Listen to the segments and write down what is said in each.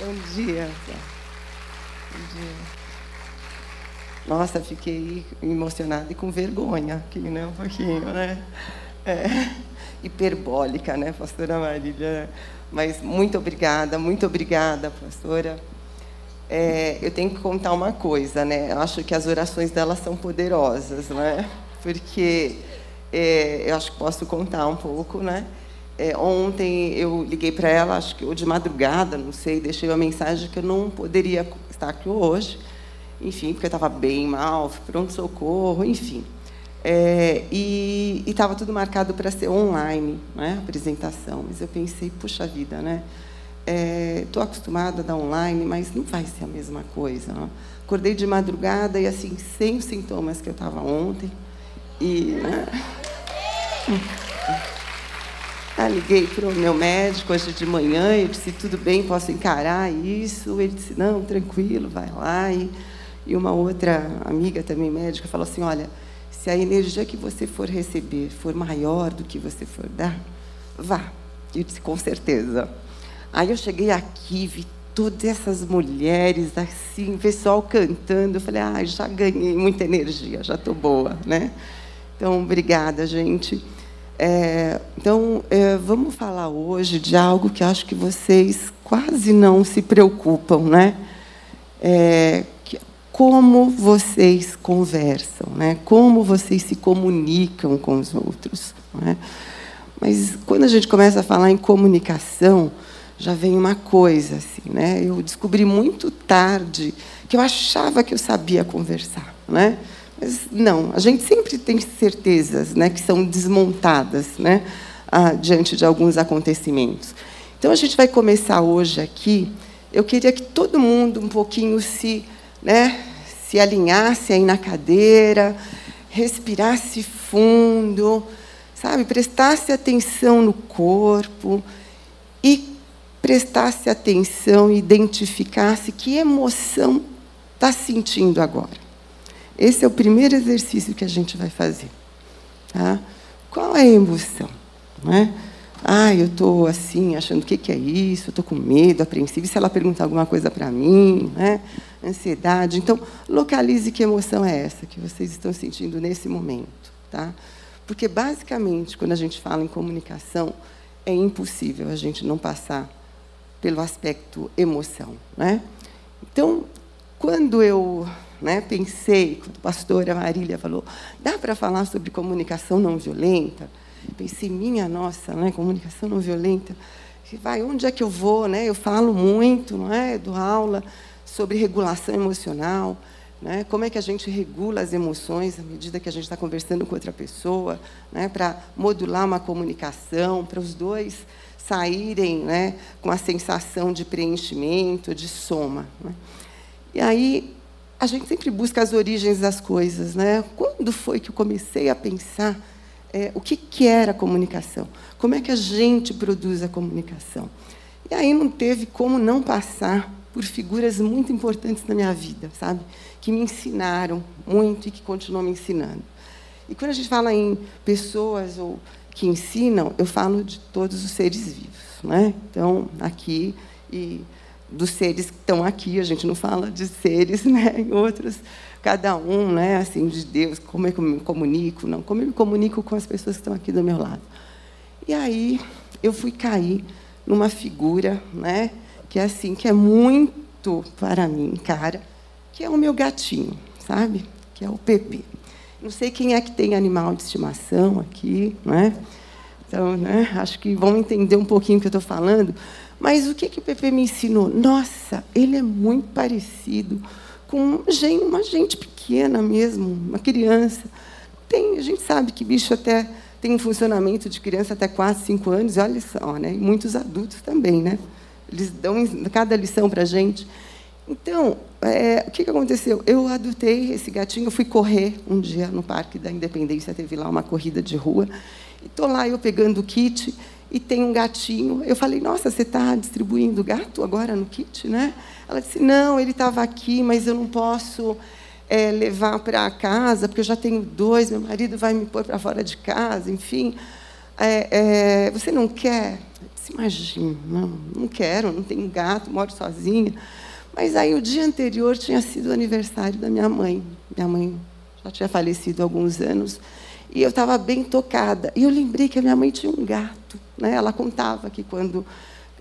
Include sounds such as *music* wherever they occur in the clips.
Bom dia. Bom dia. Nossa, fiquei emocionada e com vergonha aqui, né? Um pouquinho, né? É, hiperbólica, né, pastora Marília? Mas muito obrigada, muito obrigada, pastora. É, eu tenho que contar uma coisa, né? Eu acho que as orações dela são poderosas, né? Porque é, eu acho que posso contar um pouco, né? É, ontem eu liguei para ela, acho que ou de madrugada, não sei, deixei uma mensagem que eu não poderia estar aqui hoje, enfim, porque eu estava bem mal, pronto socorro, enfim. É, e estava tudo marcado para ser online, né, a apresentação. Mas eu pensei, puxa vida, né? Estou é, acostumada a dar online, mas não vai ser a mesma coisa. Né? Acordei de madrugada e assim, sem os sintomas que eu estava ontem. E. Né? Ah, liguei para o meu médico hoje de manhã, eu disse, tudo bem, posso encarar isso? Ele disse, não, tranquilo, vai lá. E, e uma outra amiga também médica falou assim, olha, se a energia que você for receber for maior do que você for dar, vá. Eu disse, com certeza. Aí eu cheguei aqui, vi todas essas mulheres assim, pessoal cantando. Eu falei, ah, já ganhei muita energia, já estou boa, né? Então, obrigada, gente. É, então, é, vamos falar hoje de algo que acho que vocês quase não se preocupam, né? É, que, como vocês conversam, né? Como vocês se comunicam com os outros, né? Mas quando a gente começa a falar em comunicação, já vem uma coisa assim, né? Eu descobri muito tarde que eu achava que eu sabia conversar, né? Mas não, a gente sempre tem certezas né, que são desmontadas né, ah, diante de alguns acontecimentos. Então, a gente vai começar hoje aqui. Eu queria que todo mundo um pouquinho se, né, se alinhasse aí na cadeira, respirasse fundo, sabe, prestasse atenção no corpo e prestasse atenção identificasse que emoção está sentindo agora. Esse é o primeiro exercício que a gente vai fazer. Tá? Qual é a emoção? Ah, eu estou assim, achando o que, que é isso, estou com medo, apreensivo. E se ela perguntar alguma coisa para mim? Né? Ansiedade. Então, localize que emoção é essa que vocês estão sentindo nesse momento. Tá? Porque, basicamente, quando a gente fala em comunicação, é impossível a gente não passar pelo aspecto emoção. Né? Então, quando eu né, pensei, quando a pastora Marília falou, dá para falar sobre comunicação não violenta? Pensei, minha nossa, né, comunicação não violenta. Vai, onde é que eu vou? Né? Eu falo muito, não é? Do aula sobre regulação emocional, né? Como é que a gente regula as emoções à medida que a gente está conversando com outra pessoa, né? Para modular uma comunicação, para os dois saírem, né? Com a sensação de preenchimento, de soma. Né? E aí a gente sempre busca as origens das coisas. Né? Quando foi que eu comecei a pensar é, o que, que era comunicação? Como é que a gente produz a comunicação? E aí não teve como não passar por figuras muito importantes na minha vida, sabe? Que me ensinaram muito e que continuam me ensinando. E quando a gente fala em pessoas ou que ensinam, eu falo de todos os seres vivos, né? Então, aqui e dos seres que estão aqui, a gente não fala de seres *laughs* né, em outros, cada um, né, assim, de Deus, como é que eu me comunico, não, como eu me comunico com as pessoas que estão aqui do meu lado. E aí eu fui cair numa figura, né, que é assim, que é muito para mim, cara, que é o meu gatinho, sabe? Que é o Pepe. Não sei quem é que tem animal de estimação aqui, né? Então, né, acho que vão entender um pouquinho o que eu estou falando, mas o que, que o Pepe me ensinou? Nossa, ele é muito parecido com uma gente pequena mesmo, uma criança. Tem, a gente sabe que bicho até tem um funcionamento de criança até 4, 5 anos, e olha só, né? e muitos adultos também. Né? Eles dão cada lição para a gente. Então, é, o que, que aconteceu? Eu adotei esse gatinho, eu fui correr um dia no Parque da Independência, teve lá uma corrida de rua, e estou lá eu pegando o kit, e tem um gatinho. Eu falei, nossa, você está distribuindo gato agora no kit, né? Ela disse, não, ele estava aqui, mas eu não posso é, levar para casa, porque eu já tenho dois, meu marido vai me pôr para fora de casa, enfim. É, é, você não quer? Disse, imagina, não, não quero, não tenho gato, moro sozinha. Mas aí o dia anterior tinha sido o aniversário da minha mãe. Minha mãe já tinha falecido há alguns anos. E eu estava bem tocada. E eu lembrei que a minha mãe tinha um gato. Né? Ela contava que quando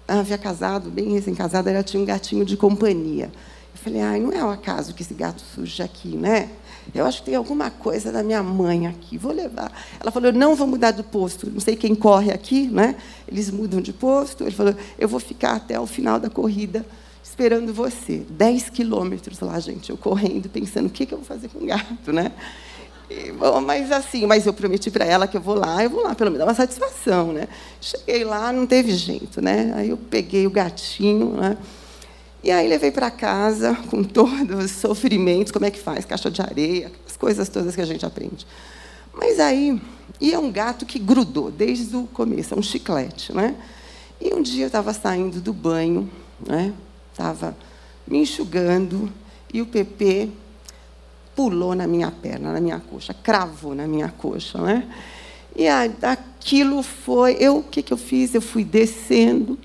havia casado, bem recém-casada, ela tinha um gatinho de companhia. Eu falei, ai, não é o acaso que esse gato surge aqui, né? Eu acho que tem alguma coisa da minha mãe aqui, vou levar. Ela falou, não vou mudar de posto, não sei quem corre aqui, né? Eles mudam de posto. Ele falou, eu vou ficar até o final da corrida esperando você. Dez quilômetros lá, gente, eu correndo, pensando, o que, que eu vou fazer com o gato, né? E, bom, mas assim, mas eu prometi para ela que eu vou lá, eu vou lá, pelo menos dar uma satisfação, né? Cheguei lá, não teve jeito, né? Aí eu peguei o gatinho, né? E aí levei para casa com todos os sofrimentos, como é que faz, caixa de areia, as coisas todas que a gente aprende. Mas aí, e é um gato que grudou desde o começo, é um chiclete, né? E um dia eu estava saindo do banho, né? Estava me enxugando e o Pepe pulou na minha perna, na minha coxa, cravou na minha coxa, né? E aí, aquilo foi, eu o que que eu fiz? Eu fui descendo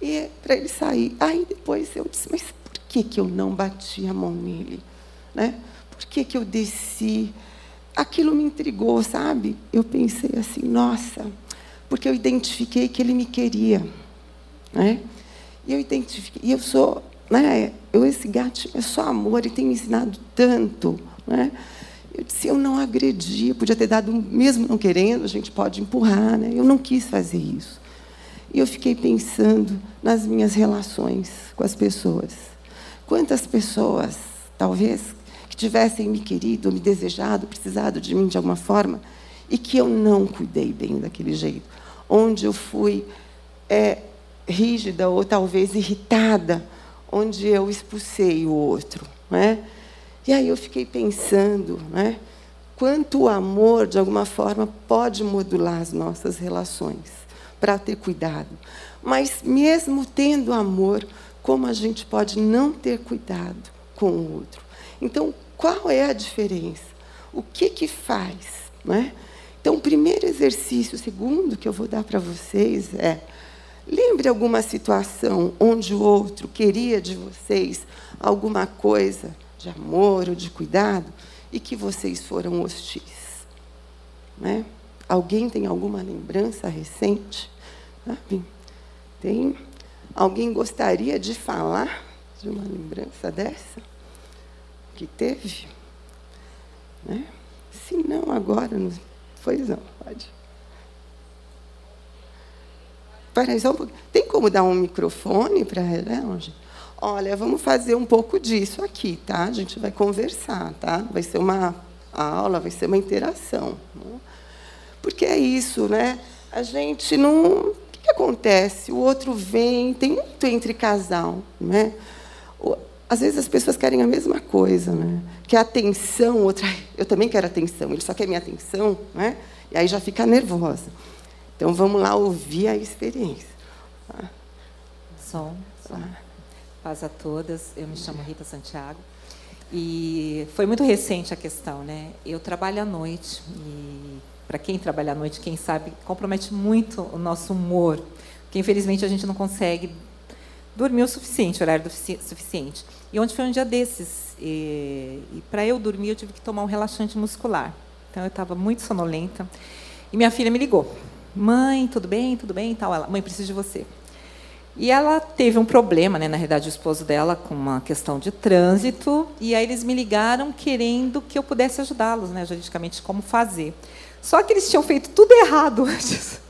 e para ele sair. Aí depois eu disse, mas por que, que eu não bati a mão nele? Né? Por que, que eu desci? Aquilo me intrigou, sabe? Eu pensei assim, nossa, porque eu identifiquei que ele me queria. Né? E eu identifiquei, e eu sou, né? Eu, esse gatinho é só amor, ele tem me ensinado tanto. Né? Eu disse, eu não agredi, eu podia ter dado, mesmo não querendo, a gente pode empurrar. Né? Eu não quis fazer isso. E eu fiquei pensando nas minhas relações com as pessoas. Quantas pessoas, talvez, que tivessem me querido, me desejado, precisado de mim de alguma forma, e que eu não cuidei bem daquele jeito. Onde eu fui é, rígida ou talvez irritada, onde eu expulsei o outro. Né? E aí eu fiquei pensando, né? quanto o amor, de alguma forma, pode modular as nossas relações para ter cuidado. Mas, mesmo tendo amor, como a gente pode não ter cuidado com o outro? Então, qual é a diferença? O que, que faz? Não é? Então, o primeiro exercício, o segundo que eu vou dar para vocês é: lembre alguma situação onde o outro queria de vocês alguma coisa de amor ou de cuidado e que vocês foram hostis. Né? Alguém tem alguma lembrança recente? Sabe? Tem alguém gostaria de falar de uma lembrança dessa que teve? Né? Se não, agora, não. pois não, pode. Só um. Tem como dar um microfone para ela? Olha, vamos fazer um pouco disso aqui, tá? A gente vai conversar, tá? Vai ser uma aula, vai ser uma interação. Né? Porque é isso, né? A gente não que acontece? O outro vem, tem muito entre casal, né? Às vezes as pessoas querem a mesma coisa, né? Quer atenção, outra, eu também quero atenção, ele só quer minha atenção, né? E aí já fica nervosa. Então vamos lá ouvir a experiência. Tá? Som, som. Paz a todas. Eu me chamo Rita Santiago. E foi muito recente a questão, né? Eu trabalho à noite e para quem trabalha à noite, quem sabe, compromete muito o nosso humor, porque infelizmente a gente não consegue dormir o suficiente, horário suficiente. E onde foi um dia desses, e, e para eu dormir eu tive que tomar um relaxante muscular. Então eu estava muito sonolenta e minha filha me ligou. Mãe, tudo bem? Tudo bem? Tal. Ela, mãe, preciso de você. E ela teve um problema, né, na realidade, o esposo dela, com uma questão de trânsito, e aí eles me ligaram querendo que eu pudesse ajudá-los, né, juridicamente, como fazer. Só que eles tinham feito tudo errado *laughs* antes.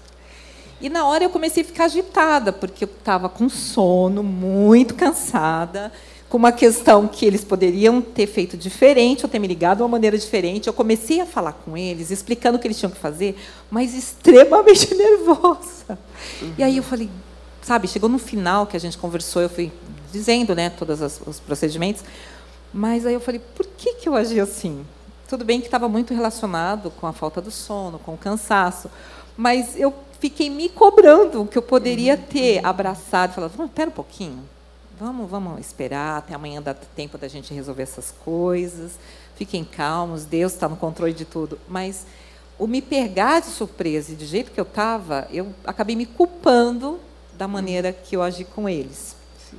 E na hora eu comecei a ficar agitada, porque eu estava com sono, muito cansada, com uma questão que eles poderiam ter feito diferente, ou ter me ligado de uma maneira diferente. Eu comecei a falar com eles, explicando o que eles tinham que fazer, mas extremamente *laughs* nervosa. Uhum. E aí eu falei, sabe, chegou no final que a gente conversou, eu fui dizendo, né, todos os procedimentos, mas aí eu falei, por que, que eu agi assim? Tudo bem que estava muito relacionado com a falta do sono, com o cansaço, mas eu fiquei me cobrando que eu poderia uhum. ter abraçado, falado, espera um pouquinho, vamos, vamos esperar até amanhã dá tempo da gente resolver essas coisas, fiquem calmos, Deus está no controle de tudo, mas o me pegar de surpresa e do jeito que eu estava, eu acabei me culpando da maneira que eu agi com eles.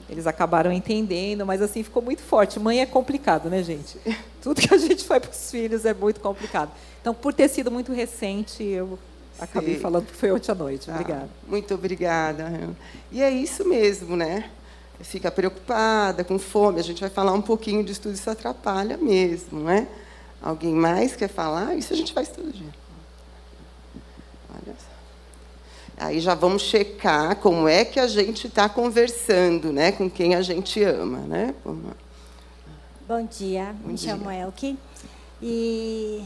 Eles acabaram entendendo, mas assim ficou muito forte. Mãe é complicado, né, gente? *laughs* Tudo que a gente faz para os filhos é muito complicado. Então, por ter sido muito recente, eu acabei Sim. falando que foi ontem à noite. Ah, obrigada. Ah, muito obrigada. E é isso mesmo, né? Fica preocupada, com fome. A gente vai falar um pouquinho disso tudo, isso atrapalha mesmo, né? Alguém mais quer falar? Isso a gente faz todo dia. Olha só. Aí já vamos checar como é que a gente está conversando, né, com quem a gente ama, né? Bom dia, Bom me dia. chamo Elke e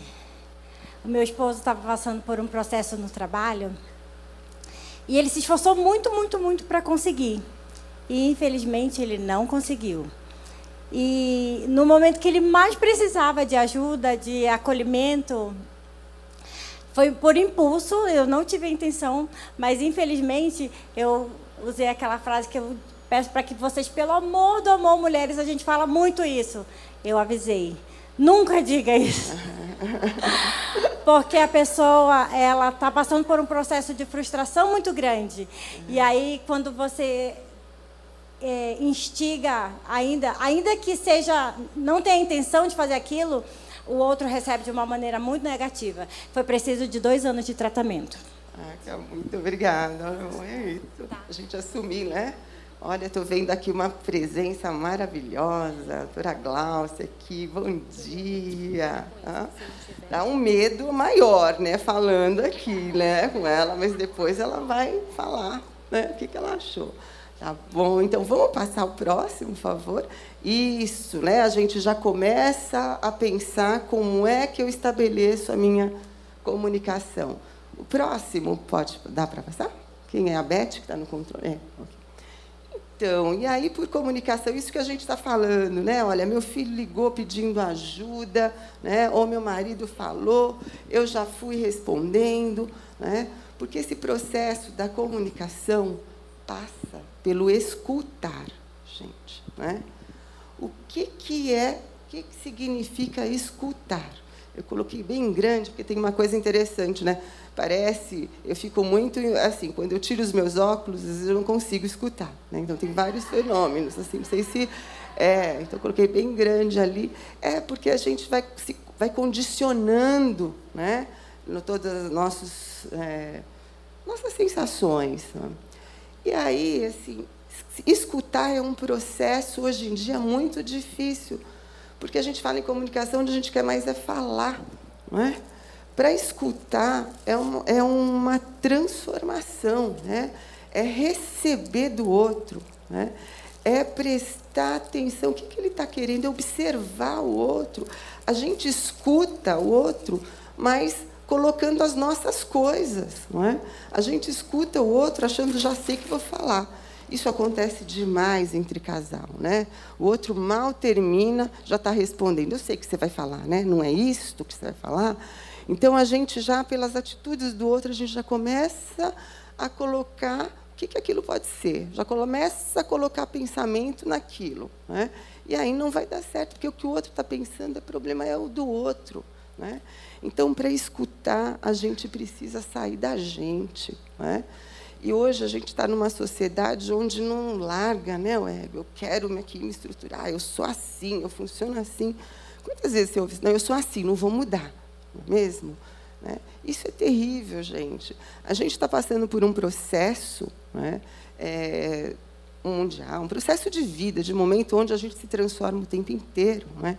o meu esposo estava passando por um processo no trabalho e ele se esforçou muito, muito, muito para conseguir e infelizmente ele não conseguiu. E no momento que ele mais precisava de ajuda, de acolhimento, foi por impulso, eu não tive a intenção, mas infelizmente eu usei aquela frase que eu peço para que vocês, pelo amor do amor, mulheres, a gente fala muito isso. Eu avisei. Nunca diga isso. *laughs* Porque a pessoa, ela está passando por um processo de frustração muito grande. E aí, quando você é, instiga ainda, ainda que seja, não tenha intenção de fazer aquilo, o outro recebe de uma maneira muito negativa. Foi preciso de dois anos de tratamento. Ah, muito obrigada. É isso. Tá. A gente assumir, né? Olha, estou vendo aqui uma presença maravilhosa, a doutora Glaucia aqui, bom dia. Ah, dá um medo maior, né, falando aqui, né, com ela, mas depois ela vai falar, né, o que, que ela achou. Tá bom, então vamos passar o próximo, por favor. Isso, né? A gente já começa a pensar como é que eu estabeleço a minha comunicação. O próximo pode dar para passar? Quem é a Beth que está no controle? É, okay. Então, e aí por comunicação, isso que a gente está falando, né? Olha, meu filho ligou pedindo ajuda, né? Ou meu marido falou, eu já fui respondendo, né? Porque esse processo da comunicação passa pelo escutar, gente. Né? O que, que é, o que, que significa escutar? Eu coloquei bem grande, porque tem uma coisa interessante, né? Parece, eu fico muito assim, quando eu tiro os meus óculos, às vezes eu não consigo escutar. Né? Então tem vários fenômenos, assim, não sei se. É, então coloquei bem grande ali. É porque a gente vai, se, vai condicionando né? no todas as nossos, é, nossas sensações. Né? E aí, assim, escutar é um processo hoje em dia muito difícil, porque a gente fala em comunicação onde a gente quer mais é falar, não é? Para escutar é uma, é uma transformação, né? é receber do outro, né? é prestar atenção. O que, que ele está querendo? É observar o outro. A gente escuta o outro, mas colocando as nossas coisas. Não é? A gente escuta o outro achando já sei que vou falar. Isso acontece demais entre casal, né? O outro mal termina, já está respondendo. Eu sei que você vai falar, né? Não é isto que você vai falar. Então a gente já pelas atitudes do outro a gente já começa a colocar o que, que aquilo pode ser. Já começa a colocar pensamento naquilo, né? E aí não vai dar certo porque o que o outro está pensando é problema é o do outro, né? Então, para escutar, a gente precisa sair da gente. Né? E hoje a gente está numa sociedade onde não larga né, o ego. Eu quero aqui me estruturar, eu sou assim, eu funciono assim. Quantas vezes você ouve não, eu sou assim, não vou mudar, não é mesmo? Né? Isso é terrível, gente. A gente está passando por um processo né, é, mundial, um processo de vida, de momento onde a gente se transforma o tempo inteiro. Né?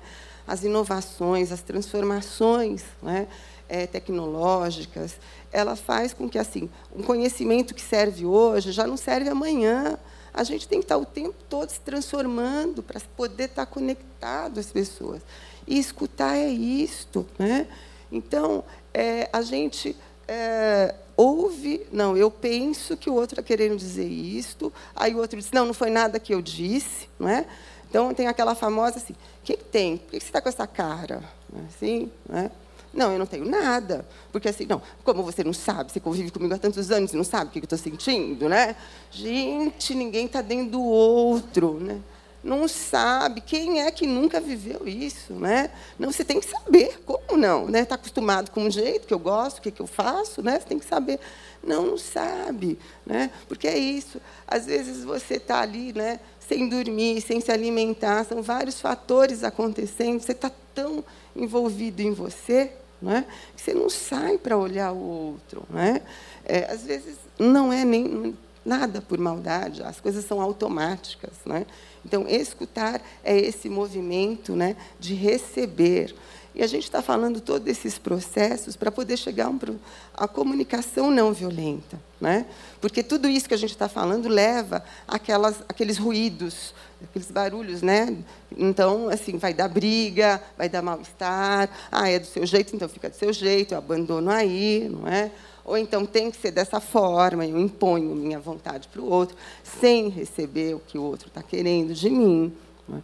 As inovações, as transformações né, é, tecnológicas, ela faz com que assim um conhecimento que serve hoje já não serve amanhã. A gente tem que estar o tempo todo se transformando para poder estar conectado às pessoas. E escutar é isto. Né? Então, é, a gente é, ouve, não, eu penso que o outro está querendo dizer isto, aí o outro diz, não, não foi nada que eu disse. Não é? Então, tem aquela famosa assim, o que, que tem? Por que você está com essa cara? Assim, né? Não, eu não tenho nada. Porque assim, não, como você não sabe, você convive comigo há tantos anos e não sabe o que eu estou sentindo, né? Gente, ninguém está dentro do outro, né? Não sabe. Quem é que nunca viveu isso? Né? Não, você tem que saber. Como não? Está né? Tá acostumado com um jeito que eu gosto, o que, que eu faço? Né? Você tem que saber. Não, não sabe. Né? Porque é isso. Às vezes você está ali né, sem dormir, sem se alimentar, são vários fatores acontecendo. Você está tão envolvido em você né, que você não sai para olhar o outro. Né? É, às vezes não é nem nada por maldade, as coisas são automáticas. Né? Então, escutar é esse movimento né, de receber. E a gente está falando todos esses processos para poder chegar a, a comunicação não violenta. Né? Porque tudo isso que a gente está falando leva aquelas, aqueles ruídos, aqueles barulhos. Né? Então, assim, vai dar briga, vai dar mal-estar. Ah, é do seu jeito, então fica do seu jeito, eu abandono aí. Não é? Ou então tem que ser dessa forma, eu imponho minha vontade para o outro, sem receber o que o outro está querendo de mim. É?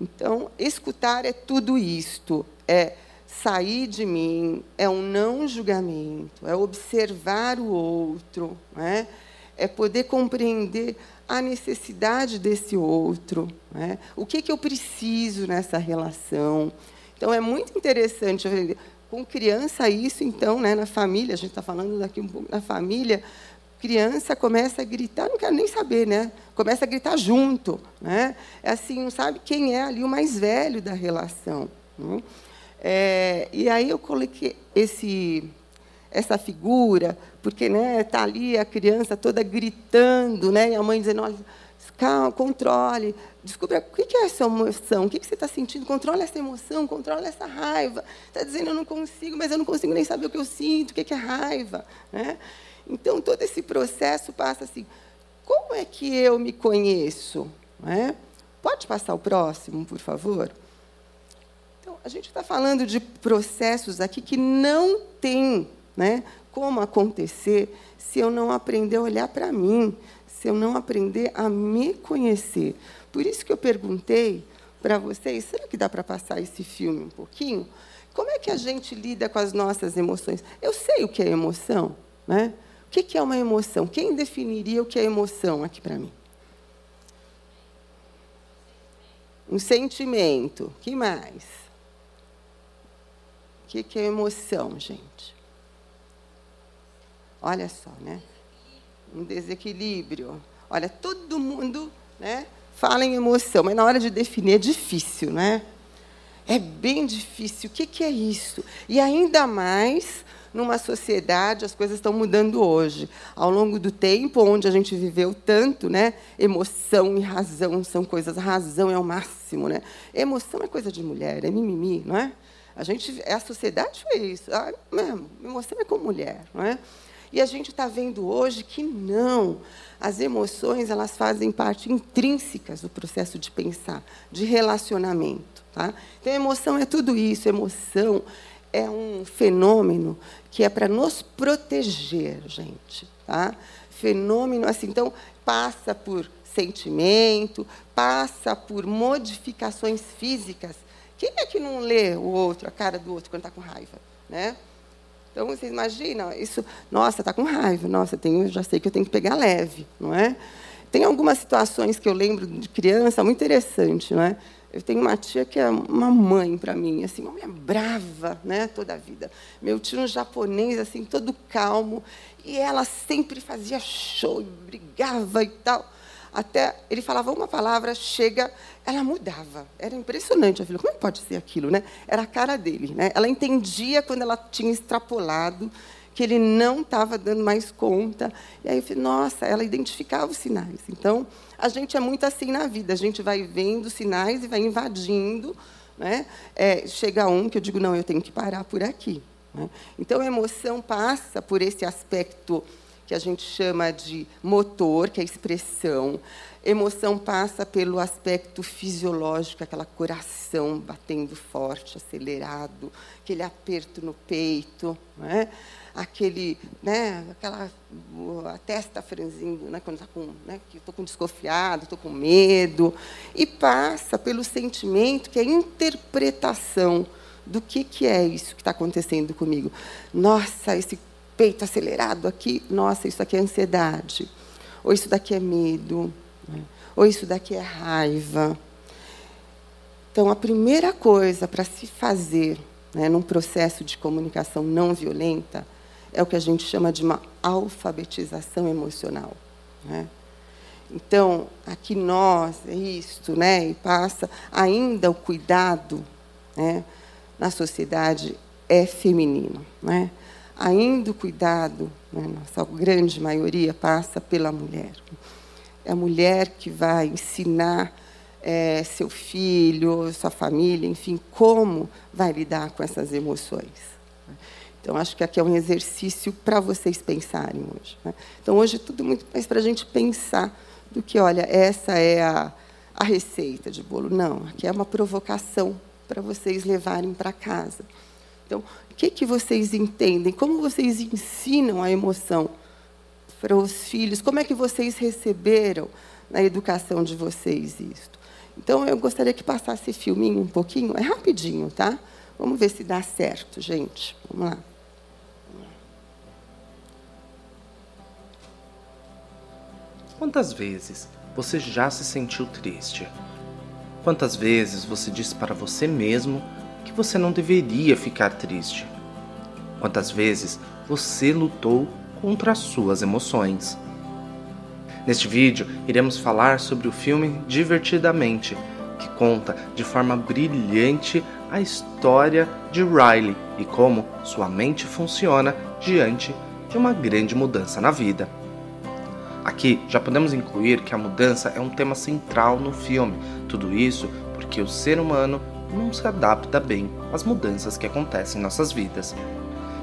Então, escutar é tudo isto, é sair de mim, é um não julgamento, é observar o outro, é? é poder compreender a necessidade desse outro, é? o que, que eu preciso nessa relação. Então, é muito interessante com criança, isso, então, né, na família, a gente está falando daqui um pouco na família, criança começa a gritar, não quero nem saber, né? Começa a gritar junto, né? É assim, não sabe quem é ali o mais velho da relação. Né? É, e aí eu coloquei esse, essa figura, porque né, está ali a criança toda gritando, né? E a mãe dizendo, olha, calma, controle, descubra o que é essa emoção, o que você está sentindo, controle essa emoção, controle essa raiva. Está dizendo, eu não consigo, mas eu não consigo nem saber o que eu sinto, o que é raiva. Né? Então, todo esse processo passa assim, como é que eu me conheço? Né? Pode passar o próximo, por favor? Então, a gente está falando de processos aqui que não tem né, como acontecer se eu não aprender a olhar para mim, se eu não aprender a me conhecer. Por isso que eu perguntei para vocês, será que dá para passar esse filme um pouquinho? Como é que a gente lida com as nossas emoções? Eu sei o que é emoção, né? O que é uma emoção? Quem definiria o que é emoção aqui para mim? Um sentimento. que mais? O que é emoção, gente? Olha só, né? Um desequilíbrio. Olha, todo mundo né, fala em emoção, mas na hora de definir é difícil, né? É bem difícil. O que, que é isso? E ainda mais numa sociedade, as coisas estão mudando hoje. Ao longo do tempo, onde a gente viveu tanto, né? Emoção e razão são coisas. A razão é o máximo, né? Emoção é coisa de mulher, é mimimi, não é? A gente, a sociedade foi isso. Ah, mesmo, emoção é com mulher, não é? E a gente está vendo hoje que não. As emoções elas fazem parte intrínsecas do processo de pensar, de relacionamento. Tá? Então, emoção é tudo isso. Emoção é um fenômeno que é para nos proteger, gente. Tá? Fenômeno assim, então passa por sentimento, passa por modificações físicas. Quem é que não lê o outro, a cara do outro quando está com raiva, né? Então, vocês imaginam, isso, nossa, está com raiva, nossa, tenho, já sei que eu tenho que pegar leve, não é? Tem algumas situações que eu lembro de criança muito interessante, não é? Eu tenho uma tia que é uma mãe para mim, assim, uma mulher brava, né, toda a vida. Meu tio um japonês assim, todo calmo, e ela sempre fazia show, brigava e tal. Até ele falava uma palavra, chega, ela mudava. Era impressionante. Falei, como pode ser aquilo? Né? Era a cara dele. Né? Ela entendia quando ela tinha extrapolado, que ele não estava dando mais conta. E aí eu falei, nossa, ela identificava os sinais. Então, a gente é muito assim na vida. A gente vai vendo sinais e vai invadindo. Né? É, chega um que eu digo, não, eu tenho que parar por aqui. Né? Então, a emoção passa por esse aspecto que a gente chama de motor, que é expressão. Emoção passa pelo aspecto fisiológico, aquela coração batendo forte, acelerado, aquele aperto no peito, né? aquele, né, aquela a testa franzindo, né, quando está com, né, que estou com desconfiado, estou com medo, e passa pelo sentimento que é a interpretação do que que é isso que está acontecendo comigo. Nossa, esse peito acelerado aqui, nossa, isso aqui é ansiedade. Ou isso daqui é medo. Ou isso daqui é raiva. Então, a primeira coisa para se fazer né, num processo de comunicação não violenta é o que a gente chama de uma alfabetização emocional. Né? Então, aqui nós, é isto, né, e passa ainda o cuidado né, na sociedade é feminino. Né? Ainda o cuidado, né, nossa grande maioria, passa pela mulher. É a mulher que vai ensinar é, seu filho, sua família, enfim, como vai lidar com essas emoções. Então, acho que aqui é um exercício para vocês pensarem hoje. Né? Então, hoje, tudo muito mais para a gente pensar do que, olha, essa é a, a receita de bolo. Não, aqui é uma provocação para vocês levarem para casa. Então, que, que vocês entendem? Como vocês ensinam a emoção para os filhos? Como é que vocês receberam na educação de vocês isto? Então, eu gostaria que passasse esse filminho um pouquinho. É rapidinho, tá? Vamos ver se dá certo, gente. Vamos lá. Quantas vezes você já se sentiu triste? Quantas vezes você disse para você mesmo que você não deveria ficar triste? Quantas vezes você lutou contra as suas emoções? Neste vídeo, iremos falar sobre o filme Divertidamente, que conta de forma brilhante a história de Riley e como sua mente funciona diante de uma grande mudança na vida. Aqui já podemos incluir que a mudança é um tema central no filme, tudo isso porque o ser humano não se adapta bem às mudanças que acontecem em nossas vidas.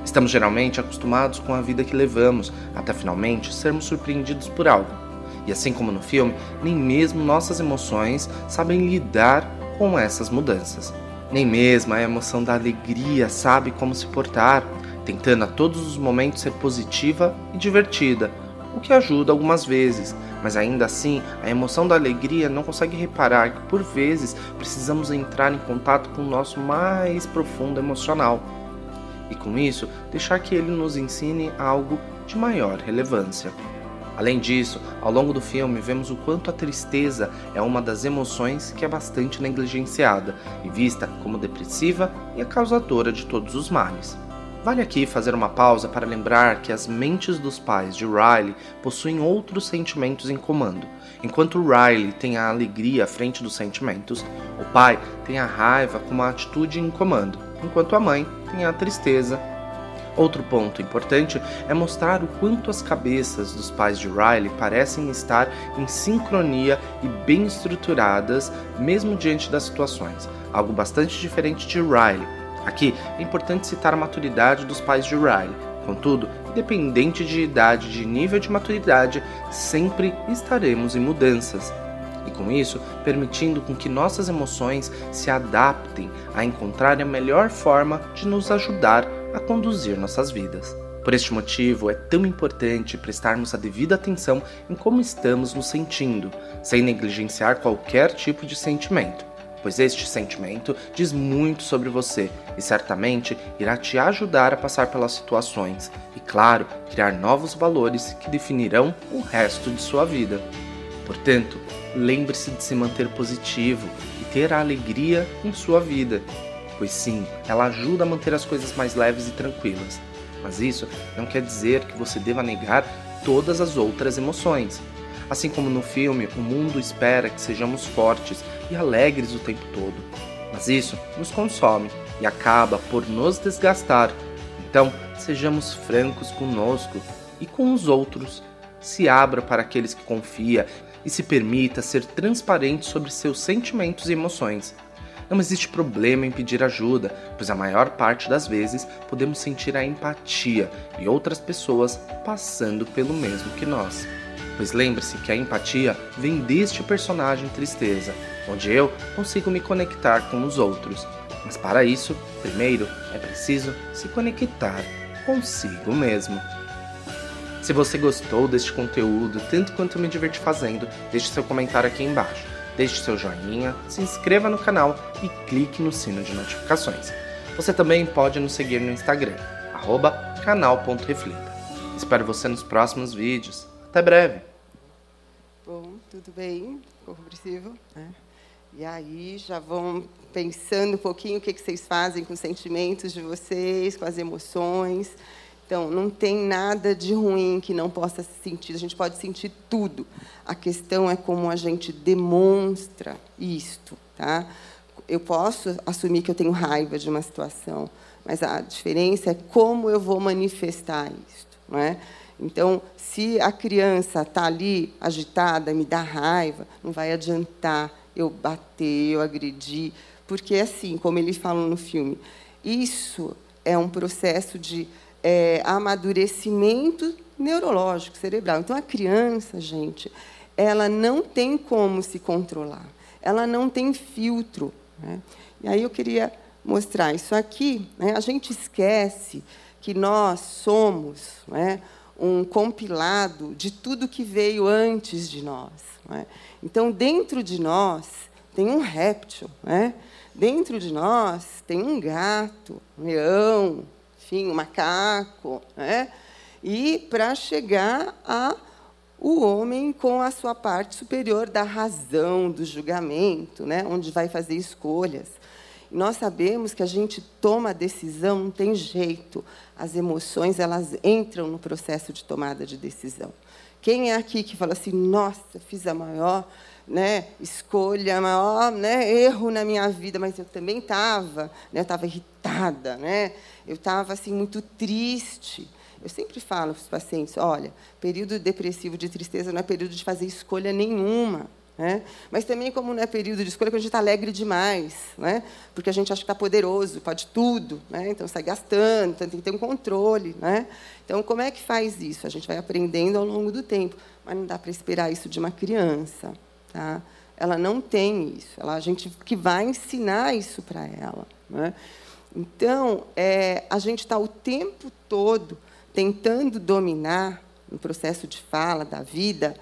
Estamos geralmente acostumados com a vida que levamos, até finalmente sermos surpreendidos por algo. E assim como no filme, nem mesmo nossas emoções sabem lidar com essas mudanças. Nem mesmo a emoção da alegria sabe como se portar, tentando a todos os momentos ser positiva e divertida, o que ajuda algumas vezes, mas ainda assim a emoção da alegria não consegue reparar que por vezes precisamos entrar em contato com o nosso mais profundo emocional e com isso deixar que ele nos ensine algo de maior relevância. Além disso, ao longo do filme vemos o quanto a tristeza é uma das emoções que é bastante negligenciada e vista como depressiva e a causadora de todos os males. Vale aqui fazer uma pausa para lembrar que as mentes dos pais de Riley possuem outros sentimentos em comando. Enquanto Riley tem a alegria à frente dos sentimentos, o pai tem a raiva como a atitude em comando, enquanto a mãe tem a tristeza. Outro ponto importante é mostrar o quanto as cabeças dos pais de Riley parecem estar em sincronia e bem estruturadas, mesmo diante das situações, algo bastante diferente de Riley Aqui é importante citar a maturidade dos pais de Riley. Contudo, independente de idade, de nível de maturidade, sempre estaremos em mudanças. E com isso, permitindo com que nossas emoções se adaptem a encontrar a melhor forma de nos ajudar a conduzir nossas vidas. Por este motivo, é tão importante prestarmos a devida atenção em como estamos nos sentindo, sem negligenciar qualquer tipo de sentimento pois este sentimento diz muito sobre você e certamente irá te ajudar a passar pelas situações e, claro, criar novos valores que definirão o resto de sua vida. Portanto, lembre-se de se manter positivo e ter a alegria em sua vida, pois sim, ela ajuda a manter as coisas mais leves e tranquilas. Mas isso não quer dizer que você deva negar todas as outras emoções. Assim como no filme, o mundo espera que sejamos fortes e alegres o tempo todo. Mas isso nos consome e acaba por nos desgastar. Então, sejamos francos conosco e com os outros. Se abra para aqueles que confia e se permita ser transparente sobre seus sentimentos e emoções. Não existe problema em pedir ajuda, pois a maior parte das vezes podemos sentir a empatia e outras pessoas passando pelo mesmo que nós. Pois lembre-se que a empatia vem deste personagem tristeza, onde eu consigo me conectar com os outros. Mas para isso, primeiro é preciso se conectar consigo mesmo. Se você gostou deste conteúdo, tanto quanto eu me diverti fazendo, deixe seu comentário aqui embaixo. Deixe seu joinha, se inscreva no canal e clique no sino de notificações. Você também pode nos seguir no Instagram, canal.reflita. Espero você nos próximos vídeos. Até breve. Bom, tudo bem, compreensivo. Né? E aí já vão pensando um pouquinho o que vocês fazem com os sentimentos de vocês, com as emoções. Então, não tem nada de ruim que não possa sentir. A gente pode sentir tudo. A questão é como a gente demonstra isto, tá? Eu posso assumir que eu tenho raiva de uma situação, mas a diferença é como eu vou manifestar isto, não é? Então, se a criança está ali agitada, me dá raiva, não vai adiantar eu bater, eu agredir, porque assim, como eles falam no filme, isso é um processo de é, amadurecimento neurológico cerebral. Então, a criança, gente, ela não tem como se controlar, ela não tem filtro. Né? E aí eu queria mostrar isso aqui. Né? A gente esquece que nós somos né, um compilado de tudo que veio antes de nós. Né? Então, dentro de nós tem um réptil, né? dentro de nós tem um gato, um leão, enfim, um macaco. Né? E para chegar a o homem com a sua parte superior da razão, do julgamento, né? onde vai fazer escolhas. Nós sabemos que a gente toma a decisão, não tem jeito. As emoções elas entram no processo de tomada de decisão. Quem é aqui que fala assim, nossa, fiz a maior né, escolha, maior né, erro na minha vida, mas eu também estava, né, estava irritada, né, eu estava assim muito triste. Eu sempre falo para os pacientes: olha, período depressivo de tristeza não é período de fazer escolha nenhuma. Né? Mas também, como não é período de escolha, quando a gente está alegre demais, né? porque a gente acha que está poderoso, pode tudo, né? então sai gastando, então tem que ter um controle. Né? Então, como é que faz isso? A gente vai aprendendo ao longo do tempo, mas não dá para esperar isso de uma criança. Tá? Ela não tem isso, ela, a gente que vai ensinar isso para ela. Né? Então, é, a gente está o tempo todo tentando dominar, no processo de fala, da vida,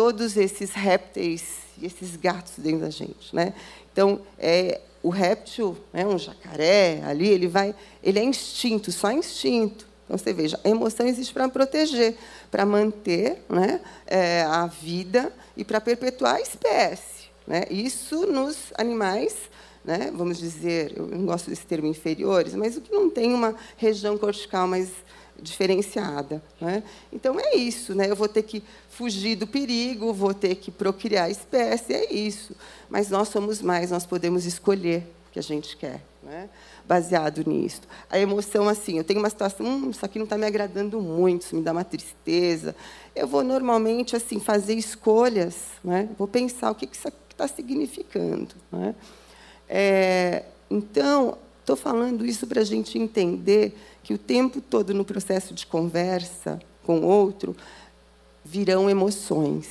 todos esses répteis e esses gatos dentro da gente. Né? Então, é, o réptil, né, um jacaré, ali, ele, vai, ele é instinto, só instinto. Então, você veja, a emoção existe para proteger, para manter né, é, a vida e para perpetuar a espécie. Né? Isso nos animais, né, vamos dizer, eu não gosto desse termo inferiores, mas o que não tem uma região cortical mais diferenciada. Né? Então é isso, né? Eu vou ter que fugir do perigo, vou ter que procriar a espécie, é isso. Mas nós somos mais, nós podemos escolher o que a gente quer, né? baseado nisso. A emoção, assim, eu tenho uma situação, hum, isso aqui não está me agradando muito, isso me dá uma tristeza. Eu vou normalmente assim fazer escolhas, né? Vou pensar o que isso está significando, né? É, então, estou falando isso para a gente entender que o tempo todo no processo de conversa com outro virão emoções.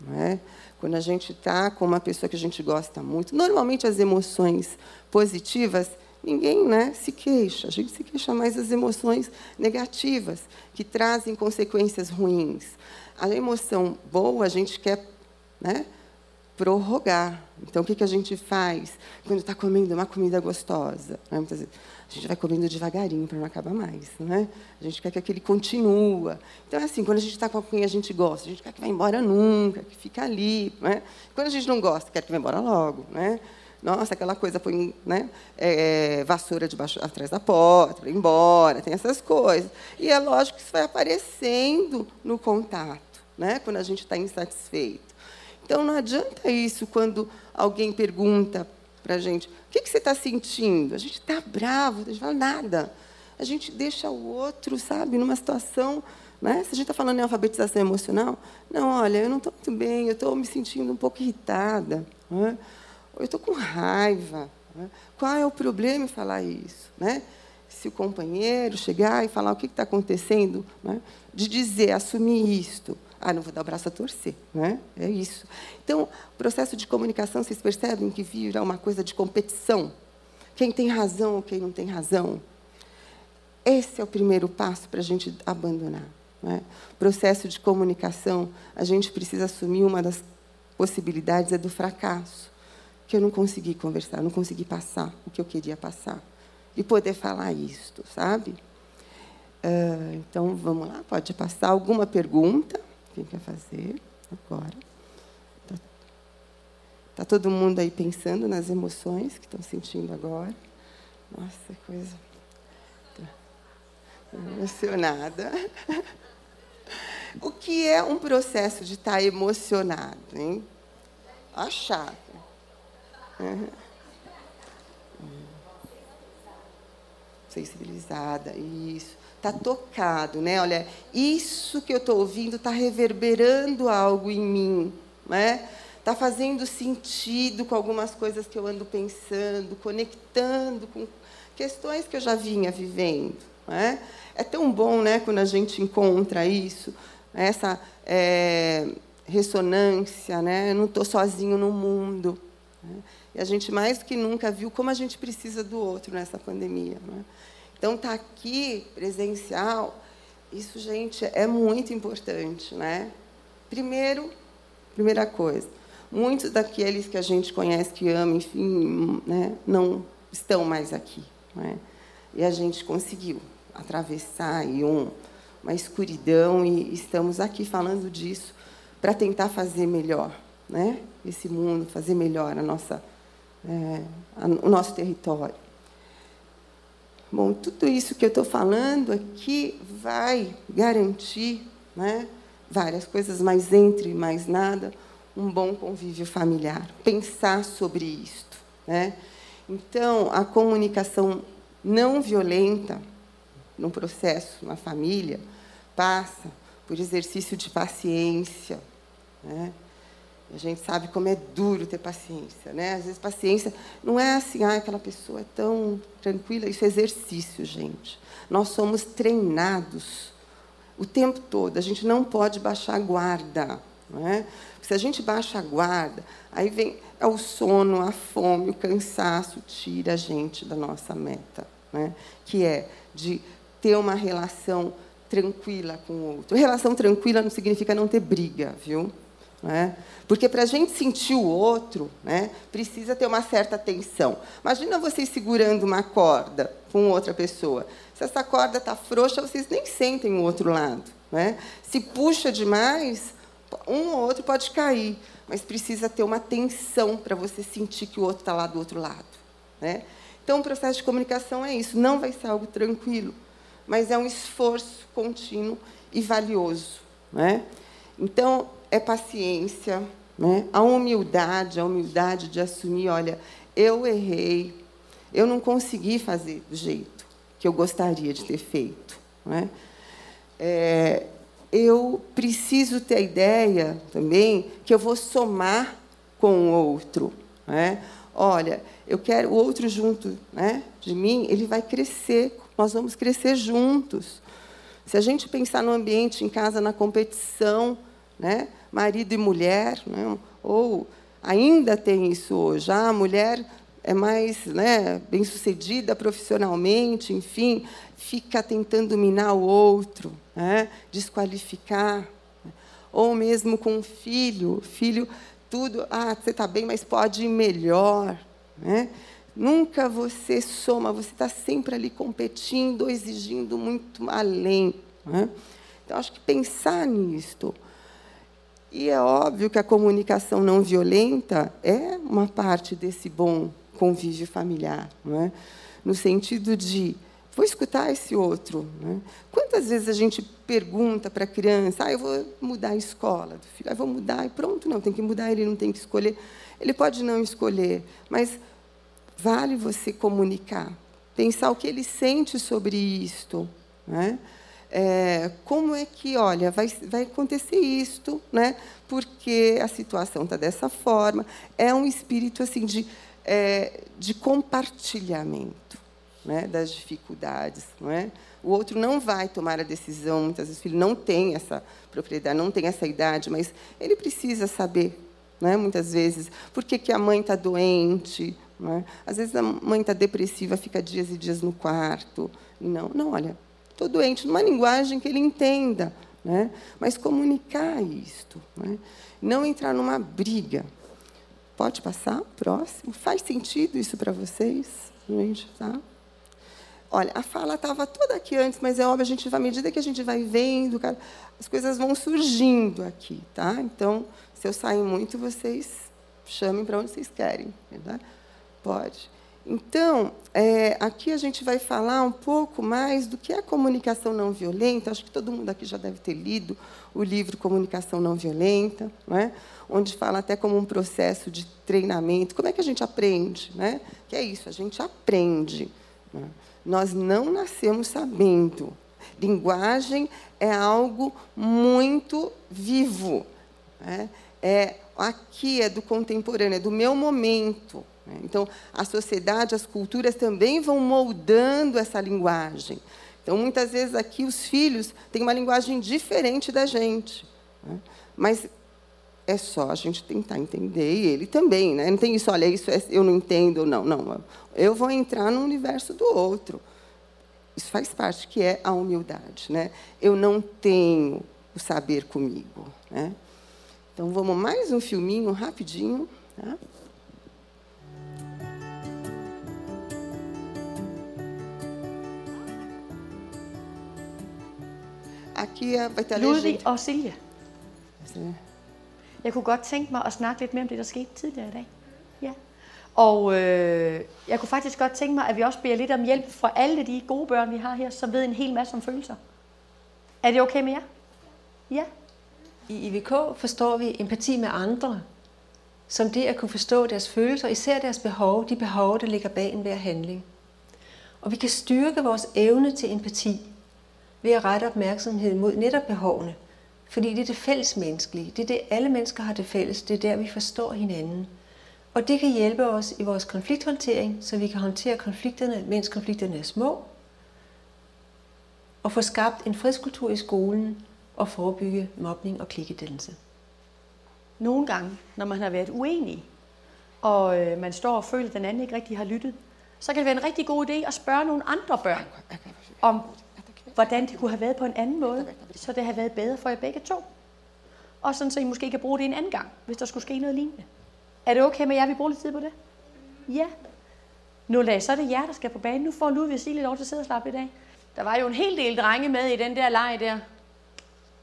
Não é? Quando a gente está com uma pessoa que a gente gosta muito, normalmente as emoções positivas, ninguém né, se queixa. A gente se queixa mais das emoções negativas, que trazem consequências ruins. A emoção boa, a gente quer né, prorrogar. Então, o que, que a gente faz quando está comendo uma comida gostosa? Né? A gente vai comendo devagarinho para não acabar mais. Né? A gente quer que aquele continua. Então, é assim, quando a gente está com quem a gente gosta, a gente quer que vá embora nunca, que fica ali. Né? Quando a gente não gosta, quer que vá embora logo. Né? Nossa, aquela coisa põe né, é, vassoura debaixo, atrás da porta, ir embora, tem essas coisas. E é lógico que isso vai aparecendo no contato, né, quando a gente está insatisfeito. Então, não adianta isso quando alguém pergunta para a gente: o que, que você está sentindo? A gente está bravo, a gente fala nada. A gente deixa o outro, sabe, numa situação. Né? Se a gente está falando em alfabetização emocional, não, olha, eu não estou muito bem, eu estou me sentindo um pouco irritada. Né? Eu estou com raiva. Né? Qual é o problema em falar isso? Né? Se o companheiro chegar e falar o que está acontecendo, né? de dizer, assumir isto. Ah, não vou dar o braço a torcer, né? É isso. Então, o processo de comunicação, vocês percebem que vira uma coisa de competição? Quem tem razão ou quem não tem razão? Esse é o primeiro passo para a gente abandonar. Né? Processo de comunicação, a gente precisa assumir uma das possibilidades é do fracasso, que eu não consegui conversar, não consegui passar o que eu queria passar e poder falar isto, sabe? Uh, então vamos lá, pode passar alguma pergunta? Quem quer fazer agora? Tá. Está todo mundo aí pensando nas emoções que estão sentindo agora. Nossa, coisa. emocionada. O que é um processo de estar tá emocionado, hein? Achado. Uhum. Sensibilizada, isso. Está tocado, né? Olha, isso que eu estou ouvindo está reverberando algo em mim, né? Está fazendo sentido com algumas coisas que eu ando pensando, conectando com questões que eu já vinha vivendo. Né? É tão bom, né, quando a gente encontra isso, essa é, ressonância, né? Eu não estou sozinho no mundo. Né? E a gente mais do que nunca viu como a gente precisa do outro nessa pandemia. Né? Então, estar tá aqui presencial, isso, gente, é muito importante. Né? Primeiro, primeira coisa, muitos daqueles que a gente conhece, que ama, enfim, né, não estão mais aqui. Né? E a gente conseguiu atravessar aí um, uma escuridão e estamos aqui falando disso para tentar fazer melhor né? esse mundo, fazer melhor a nossa, é, a, o nosso território. Bom, tudo isso que eu estou falando aqui vai garantir né, várias coisas, mas entre mais nada, um bom convívio familiar. Pensar sobre isto. Né? Então, a comunicação não violenta num processo, na família, passa por exercício de paciência. Né? A gente sabe como é duro ter paciência. Né? Às vezes, paciência não é assim, ah, aquela pessoa é tão tranquila. Isso é exercício, gente. Nós somos treinados o tempo todo. A gente não pode baixar a guarda. Não é? Se a gente baixa a guarda, aí vem é o sono, a fome, o cansaço, tira a gente da nossa meta, né? que é de ter uma relação tranquila com o outro. Relação tranquila não significa não ter briga, viu? Né? Porque para a gente sentir o outro, né, precisa ter uma certa tensão. Imagina vocês segurando uma corda com outra pessoa. Se essa corda está frouxa, vocês nem sentem o outro lado. Né? Se puxa demais, um ou outro pode cair, mas precisa ter uma tensão para você sentir que o outro está lá do outro lado. Né? Então, o processo de comunicação é isso. Não vai ser algo tranquilo, mas é um esforço contínuo e valioso. Né? Então, é paciência, né? a humildade, a humildade de assumir, olha, eu errei, eu não consegui fazer do jeito que eu gostaria de ter feito. Né? É, eu preciso ter a ideia também que eu vou somar com o outro. Né? Olha, eu quero o outro junto né, de mim, ele vai crescer, nós vamos crescer juntos. Se a gente pensar no ambiente em casa, na competição, né, marido e mulher, né, ou ainda tem isso hoje, ah, a mulher é mais né, bem-sucedida profissionalmente, enfim, fica tentando minar o outro, né, desqualificar. Ou mesmo com um filho, filho, tudo, ah, você está bem, mas pode ir melhor. Né? Nunca você soma, você está sempre ali competindo, exigindo muito além. Né? Então, acho que pensar nisto. E é óbvio que a comunicação não violenta é uma parte desse bom convívio familiar, é? no sentido de vou escutar esse outro. Né? Quantas vezes a gente pergunta para a criança, ah, eu vou mudar a escola do filho, ah, vou mudar e pronto, não, tem que mudar, ele não tem que escolher. Ele pode não escolher, mas vale você comunicar, pensar o que ele sente sobre isto. Né? É, como é que, olha, vai, vai acontecer isto, né? porque a situação está dessa forma. É um espírito assim de é, de compartilhamento né, das dificuldades. Não é? O outro não vai tomar a decisão, muitas vezes filho não tem essa propriedade, não tem essa idade, mas ele precisa saber, é? muitas vezes, por que, que a mãe está doente. É? Às vezes a mãe está depressiva, fica dias e dias no quarto. Não, não, olha, estou doente, numa linguagem que ele entenda. Né? Mas comunicar isto. Né? Não entrar numa briga. Pode passar? Próximo. Faz sentido isso para vocês? Gente, tá? Olha, a fala estava toda aqui antes, mas é óbvio, a gente, à medida que a gente vai vendo, cara, as coisas vão surgindo aqui, tá? Então, se eu sair muito, vocês chamem para onde vocês querem. Né? Pode. Então, é, aqui a gente vai falar um pouco mais do que é comunicação não violenta. Acho que todo mundo aqui já deve ter lido o livro Comunicação Não Violenta, né? onde fala até como um processo de treinamento. Como é que a gente aprende? Né? Que é isso, a gente aprende. Né? Nós não nascemos sabendo. Linguagem é algo muito vivo. Né? É aqui é do contemporâneo, é do meu momento. Né? Então, a sociedade, as culturas também vão moldando essa linguagem. Então, muitas vezes aqui os filhos têm uma linguagem diferente da gente. Né? Mas é só a gente tentar entender e ele também, né? Não tem isso, olha, isso é, eu não entendo, não, não. Eu vou entrar no universo do outro. Isso faz parte que é a humildade, né? Eu não tenho o saber comigo, né? Então vamos mais um filminho rapidinho, tá? Aqui vai Ludvig og Silje. Jeg kunne godt tænke mig at snakke lidt mere om det, der skete tidligere i dag. Ja. Og øh, jeg kunne faktisk godt tænke mig, at vi også beder lidt om hjælp fra alle de gode børn, vi har her, som ved en hel masse om følelser. Er det okay med jer? Ja. I IVK forstår vi empati med andre, som det at kunne forstå deres følelser, især deres behov, de behov, der ligger bag enhver handling. Og vi kan styrke vores evne til empati ved at rette opmærksomheden mod netop behovene. Fordi det er det fælles menneskelige. Det er det, alle mennesker har det fælles. Det er der, vi forstår hinanden. Og det kan hjælpe os i vores konflikthåndtering, så vi kan håndtere konflikterne, mens konflikterne er små. Og få skabt en fredskultur i skolen og forebygge mobning og klikkedannelse. Nogle gange, når man har været uenig, og øh, man står og føler, at den anden ikke rigtig har lyttet, så kan det være en rigtig god idé at spørge nogle andre børn om, hvordan det kunne have været på en anden måde, så det har været bedre for jer begge to. Og sådan, så I måske kan bruge det en anden gang, hvis der skulle ske noget lignende. Er det okay med jer, vi bruger lidt tid på det? Ja. Nu lad, så er det jer, der skal på banen. Nu får Ludvig sige lidt lov til at sidde og slappe i dag. Der var jo en hel del drenge med i den der leg der,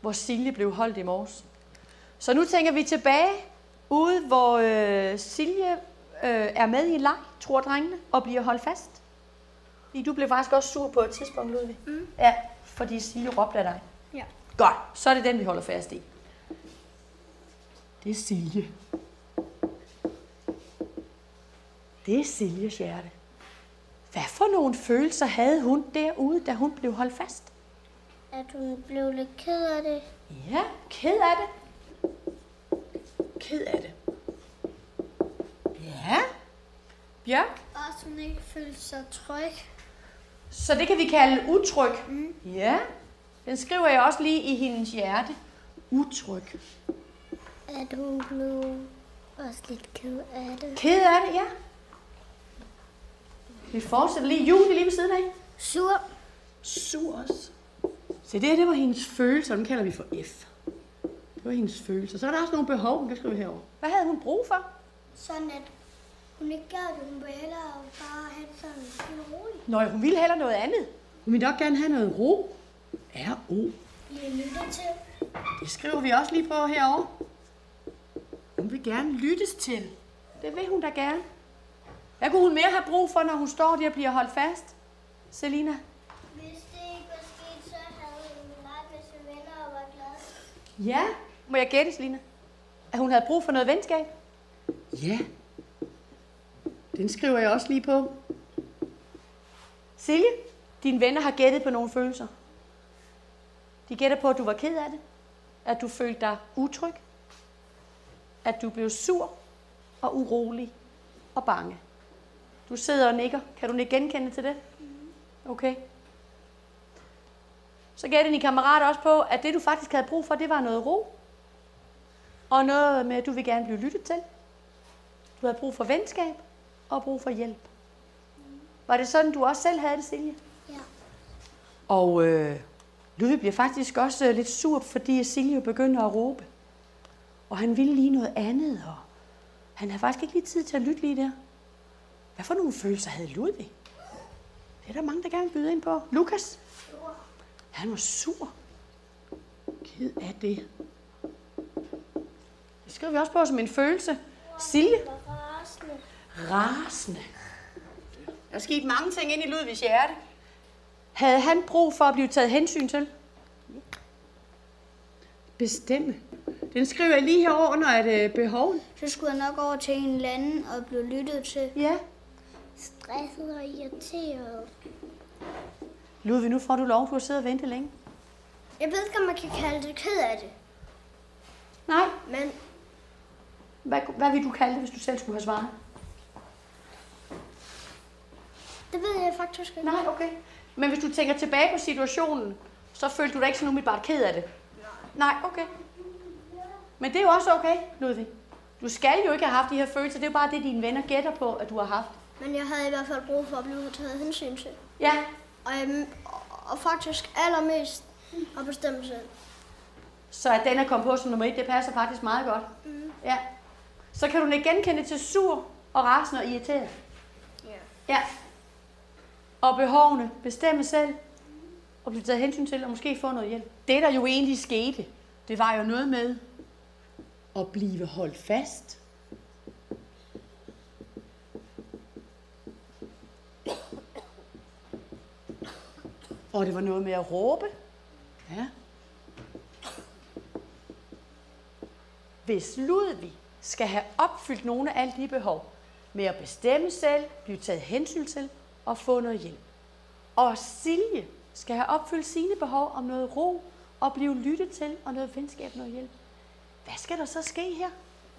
hvor Silje blev holdt i morges. Så nu tænker vi tilbage ude, hvor øh, Silje øh, er med i en leg, tror drengene, og bliver holdt fast. Fordi du blev faktisk også sur på et tidspunkt, Ludvig. Mm. Ja, fordi Silje råbte af dig. Ja. Godt, så er det den, vi holder fast i. Det er Silje. Det er Siljes hjerte. Hvad for nogle følelser havde hun derude, da hun blev holdt fast? At hun blev lidt ked af det. Ja, ked af det. Ked af det. Ja. Bjørk? Og hun ikke følte sig tryg. Så det kan vi kalde utryg. Mm. Ja. Den skriver jeg også lige i hendes hjerte. Utryg. At hun blev også lidt ked af det. Ked af det, ja. Vi fortsætter lige. Julie lige ved siden af. Sur. Sur også. Så det her, det var hendes følelser. Den kalder vi for F. Det var hendes følelser. Så er der også nogle behov, hun kan skrive herover. Hvad havde hun brug for? Sådan at hun ikke gør det. Hun vil hellere bare have det sådan helt roligt. Nå, hun ville hellere noget andet. Hun ville nok gerne have noget ro. R-O. Lige lytte til. Det skriver vi også lige på herovre. Hun vil gerne lyttes til. Det vil hun da gerne. Hvad kunne hun mere have brug for, når hun står der og bliver holdt fast? Selina? Hvis det ikke var sket, så havde hun ret med sine venner og var glad. Ja. Må jeg gætte, Selina? At hun havde brug for noget venskab? Ja. Den skriver jeg også lige på. Silje, dine venner har gættet på nogle følelser. De gætter på, at du var ked af det. At du følte dig utryg. At du blev sur og urolig og bange. Du sidder og nikker. Kan du ikke genkende til det? Okay. Så gav dine kammerater også på, at det du faktisk havde brug for, det var noget ro. Og noget med, at du vil gerne blive lyttet til. Du havde brug for venskab og brug for hjælp. Var det sådan, du også selv havde det, Silje? Ja. Og øh, Ludvig bliver faktisk også øh, lidt sur, fordi Silje begynder at råbe. Og han ville lige noget andet, og han havde faktisk ikke lige tid til at lytte lige der. Hvad for nogle følelser havde Ludvig? Det er der mange, der gerne vil byde ind på. Lukas? Han var sur. Ked af det. Det skriver vi også på som en følelse. Silje? Rasende. Der er sket mange ting ind i Ludvigs hjerte. Havde han brug for at blive taget hensyn til? Bestemme. Den skriver jeg lige her under et øh, behov. Så skulle jeg nok over til en eller anden og blive lyttet til. Ja. Stresset og irriteret. Ludvig, nu får du lov. Du har siddet og ventet længe. Jeg ved ikke, om man kan kalde det ked af det. Nej. Men Hvad, hvad vil du kalde det, hvis du selv skulle have svaret? Det ved jeg faktisk ikke. Nej, okay. Men hvis du tænker tilbage på situationen, så følte du dig ikke sådan umiddelbart ked af det? Nej, okay. Men det er jo også okay, Ludvig. Du skal jo ikke have haft de her følelser. Det er jo bare det, dine venner gætter på, at du har haft. Men jeg havde i hvert fald brug for at blive taget hensyn til. Ja, Og, øhm, og faktisk allermest at bestemme selv. så at den er kommet på som nummer et, det passer faktisk meget godt. Mm. Ja. Så kan du ikke genkende til sur og rasende og irriteret. Ja. Ja. Og behovene bestemme selv og blive taget hensyn til og måske få noget hjælp. Det, der jo egentlig skete, det var jo noget med at blive holdt fast. Og det var noget med at råbe. Ja. Hvis Ludvig skal have opfyldt nogle af alle de behov med at bestemme selv, blive taget hensyn til og få noget hjælp. Og Silje skal have opfyldt sine behov om noget ro og blive lyttet til og noget venskab, noget hjælp. Hvad skal der så ske her?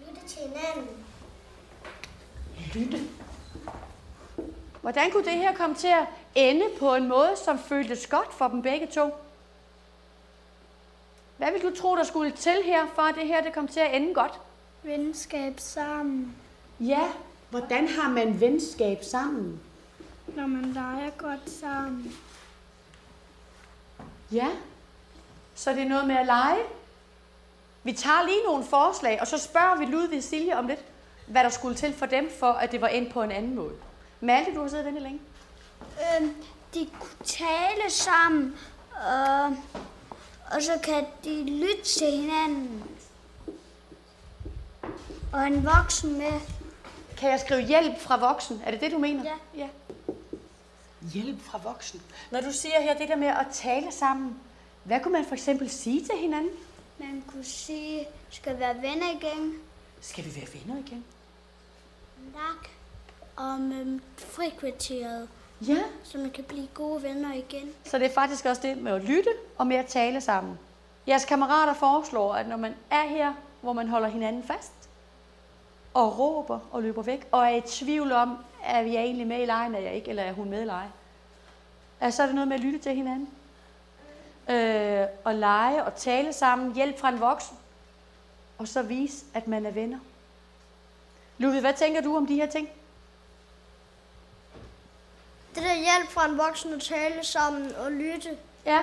Lytte til hinanden. Lytte. Hvordan kunne det her komme til at ende på en måde, som føltes godt for dem begge to? Hvad vil du tro, der skulle til her, for at det her det kom til at ende godt? Venskab sammen. Ja, hvordan har man venskab sammen? Når man leger godt sammen. Ja, så det er noget med at lege. Vi tager lige nogle forslag, og så spørger vi Ludvig og Silje om lidt, hvad der skulle til for dem, for at det var endt på en anden måde. Malte, du har siddet og ventet længe. Øhm, de kunne tale sammen, og, og så kan de lytte til hinanden. Og en voksen med. Kan jeg skrive hjælp fra voksen? Er det det, du mener? Ja. ja. Hjælp fra voksen. Når du siger her det der med at tale sammen, hvad kunne man for eksempel sige til hinanden? Man kunne sige, skal vi være venner igen. Skal vi være venner igen? Nak om øhm, frikvarteret, Ja. så man kan blive gode venner igen. Så det er faktisk også det med at lytte og med at tale sammen. Jeres kammerater foreslår, at når man er her, hvor man holder hinanden fast, og råber og løber væk, og er i tvivl om, er vi egentlig med i lejen, er jeg ikke, eller er hun med i lejen, at så er det noget med at lytte til hinanden. Øh, og lege og tale sammen, hjælp fra en voksen, og så vise, at man er venner. Ludvig, hvad tænker du om de her ting? Det der hjælp fra en voksen at tale sammen og lytte. Ja,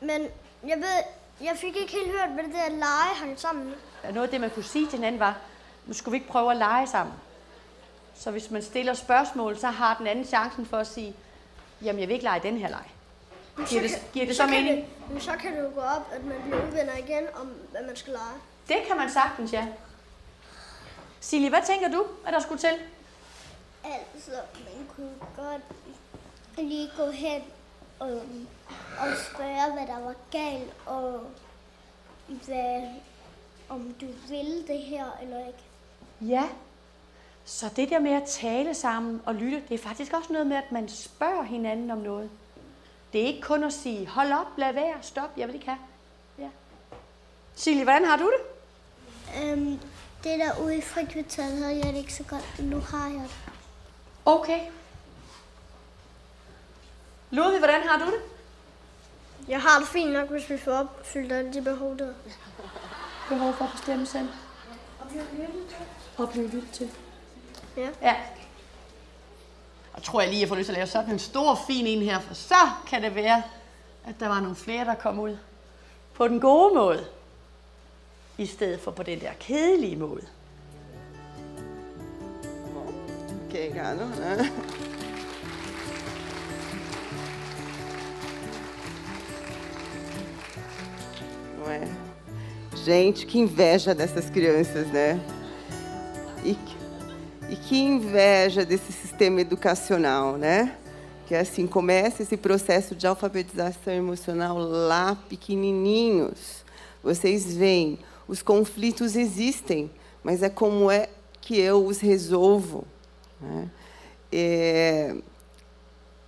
Men jeg ved, jeg fik ikke helt hørt, hvad det der lege hang sammen med. Og noget af det, man kunne sige til hinanden var, nu skulle vi ikke prøve at lege sammen. Så hvis man stiller spørgsmål, så har den anden chancen for at sige, jamen jeg vil ikke lege den her leg. Giver det, giver det så kan mening? det, men så kan det jo gå op, at man bliver uvenner igen om, hvad man skal lege. Det kan man sagtens, ja. Silje, hvad tænker du, at der skulle til? Altså, man kunne godt lige gå hen og, og spørge, hvad der var galt, og hvad, om du ville det her eller ikke. Ja. Så det der med at tale sammen og lytte, det er faktisk også noget med, at man spørger hinanden om noget. Det er ikke kun at sige, hold op, lad være, stop, jeg vil ikke have. Ja. Silje, hvordan har du det? Øhm, det der ude i frikvarteret havde jeg det ikke så godt, men nu har jeg det. Okay. Ludvig, hvordan har du det? Jeg har det fint nok, hvis vi får opfyldt alle de behov der. Behov for at bestemme selv. Og blive lyttet til. Ja. Ja. Og tror jeg lige, jeg får lyst til at lave sådan en stor, fin en her, for så kan det være, at der var nogle flere, der kom ud på den gode måde, i stedet for på den der kedelige måde. Ok, Carlos, né? Não é? Gente, que inveja dessas crianças, né? que inveja desse sistema educacional, né? Que assim começa esse processo de alfabetização emocional lá pequenininhos. Vocês veem, os conflitos existem, mas é como é que eu os resolvo. Né? É,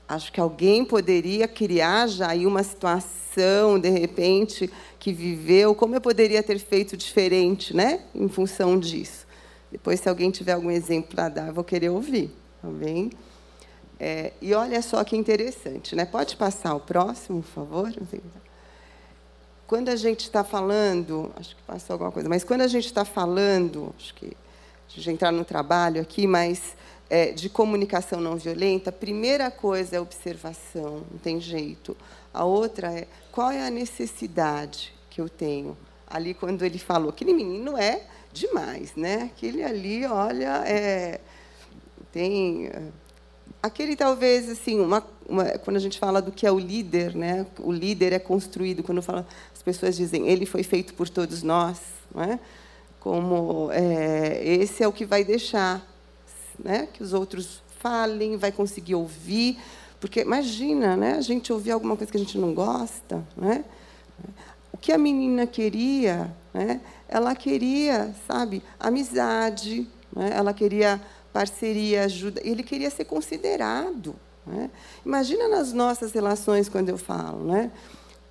acho que alguém poderia criar já aí uma situação, de repente, que viveu, como eu poderia ter feito diferente, né? Em função disso. Depois, se alguém tiver algum exemplo para dar, eu vou querer ouvir, tá? É, e olha só que interessante, né? Pode passar o próximo, por favor? Quando a gente está falando, acho que passou alguma coisa, mas quando a gente está falando, acho que a gente entrar no trabalho aqui, mas é, de comunicação não violenta, a primeira coisa é observação, não tem jeito. A outra é qual é a necessidade que eu tenho. Ali, quando ele falou, aquele menino é demais, né? Aquele ali, olha, é, tem é, aquele talvez assim, uma, uma, quando a gente fala do que é o líder, né? O líder é construído quando fala, as pessoas dizem, ele foi feito por todos nós, não é? Como é, esse é o que vai deixar, né? Que os outros falem, vai conseguir ouvir, porque imagina, né? A gente ouvir alguma coisa que a gente não gosta, né? O que a menina queria, né? Ela queria, sabe, amizade, né? Ela queria parceria, ajuda. Ele queria ser considerado. Né? Imagina nas nossas relações quando eu falo, né?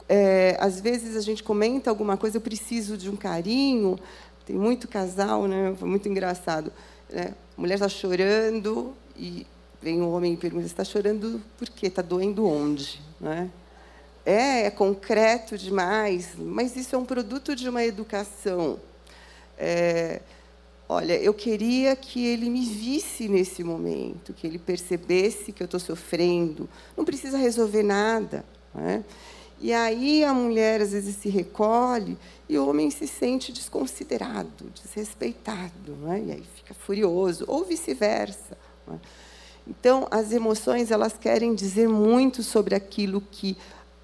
É, às vezes a gente comenta alguma coisa, eu preciso de um carinho. Tem muito casal, né? Foi muito engraçado. Né? A mulher está chorando e vem um homem e pergunta: está chorando por quê? Está doendo onde? Né? É, é concreto demais, mas isso é um produto de uma educação. É, olha, eu queria que ele me visse nesse momento, que ele percebesse que eu estou sofrendo. Não precisa resolver nada. Né? E aí a mulher às vezes se recolhe e o homem se sente desconsiderado, desrespeitado, né? e aí fica furioso, ou vice-versa. Né? Então, as emoções elas querem dizer muito sobre aquilo que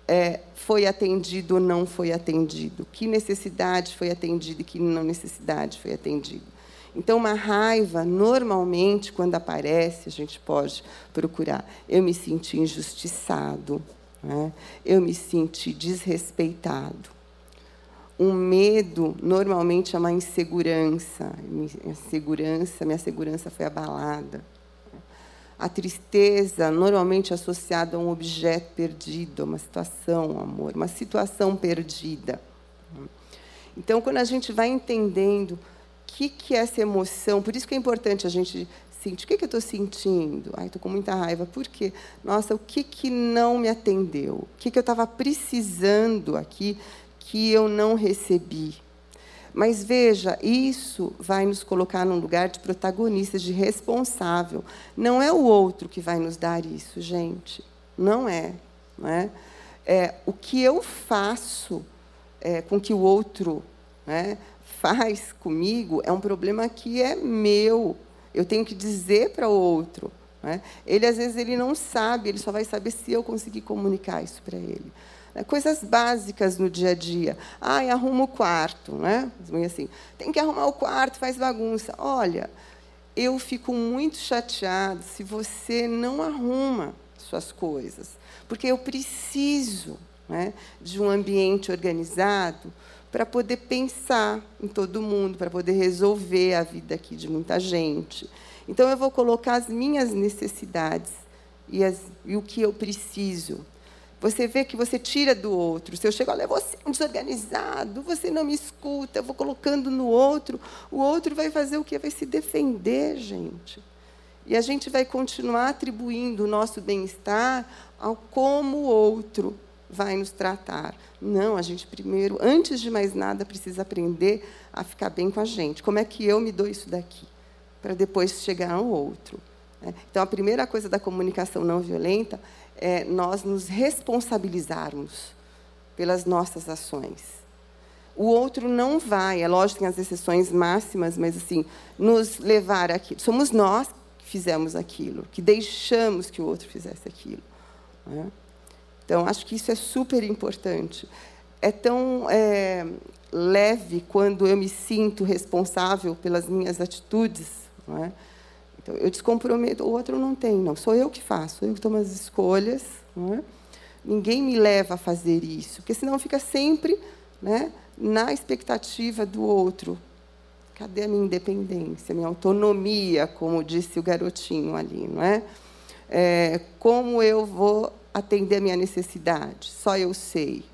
é, foi atendido ou não foi atendido, que necessidade foi atendida e que não necessidade foi atendida. Então, uma raiva, normalmente, quando aparece, a gente pode procurar. Eu me senti injustiçado, né? eu me senti desrespeitado. Um medo, normalmente, é uma insegurança. Minha segurança, minha segurança foi abalada. A tristeza, normalmente associada a um objeto perdido, a uma situação, amor, uma situação perdida. Então, quando a gente vai entendendo o que, que é essa emoção, por isso que é importante a gente sentir. O que, que eu estou sentindo? Ai, estou com muita raiva. Por quê? Nossa, o que, que não me atendeu? O que, que eu estava precisando aqui que eu não recebi? Mas veja, isso vai nos colocar num lugar de protagonistas, de responsável. Não é o outro que vai nos dar isso, gente. Não é. Não é? é o que eu faço é, com que o outro né, faz comigo é um problema que é meu. Eu tenho que dizer para o outro. Né? Ele, às vezes, ele não sabe, ele só vai saber se eu conseguir comunicar isso para ele. Né? Coisas básicas no dia a dia. Ai, arruma o quarto. Né? Assim, tem que arrumar o quarto, faz bagunça. Olha, eu fico muito chateado se você não arruma suas coisas, porque eu preciso né, de um ambiente organizado para poder pensar em todo mundo, para poder resolver a vida aqui de muita gente. Então, eu vou colocar as minhas necessidades e, as, e o que eu preciso você vê que você tira do outro. Se eu chego, olha, você é um desorganizado, você não me escuta, eu vou colocando no outro, o outro vai fazer o quê? Vai se defender, gente. E a gente vai continuar atribuindo o nosso bem-estar ao como o outro vai nos tratar. Não, a gente primeiro, antes de mais nada, precisa aprender a ficar bem com a gente. Como é que eu me dou isso daqui? Para depois chegar ao outro. Né? Então, a primeira coisa da comunicação não violenta é, nós nos responsabilizarmos pelas nossas ações. O outro não vai, é lógico que tem as exceções máximas, mas assim, nos levar aqui. Somos nós que fizemos aquilo, que deixamos que o outro fizesse aquilo. Né? Então, acho que isso é super importante. É tão é, leve quando eu me sinto responsável pelas minhas atitudes. Não é? Então, eu descomprometo, o outro não tem, não. Sou eu que faço, sou eu que tomo as escolhas. É? Ninguém me leva a fazer isso, porque senão fica sempre né, na expectativa do outro. Cadê a minha independência, minha autonomia, como disse o garotinho ali, não é? é como eu vou atender a minha necessidade? Só eu sei.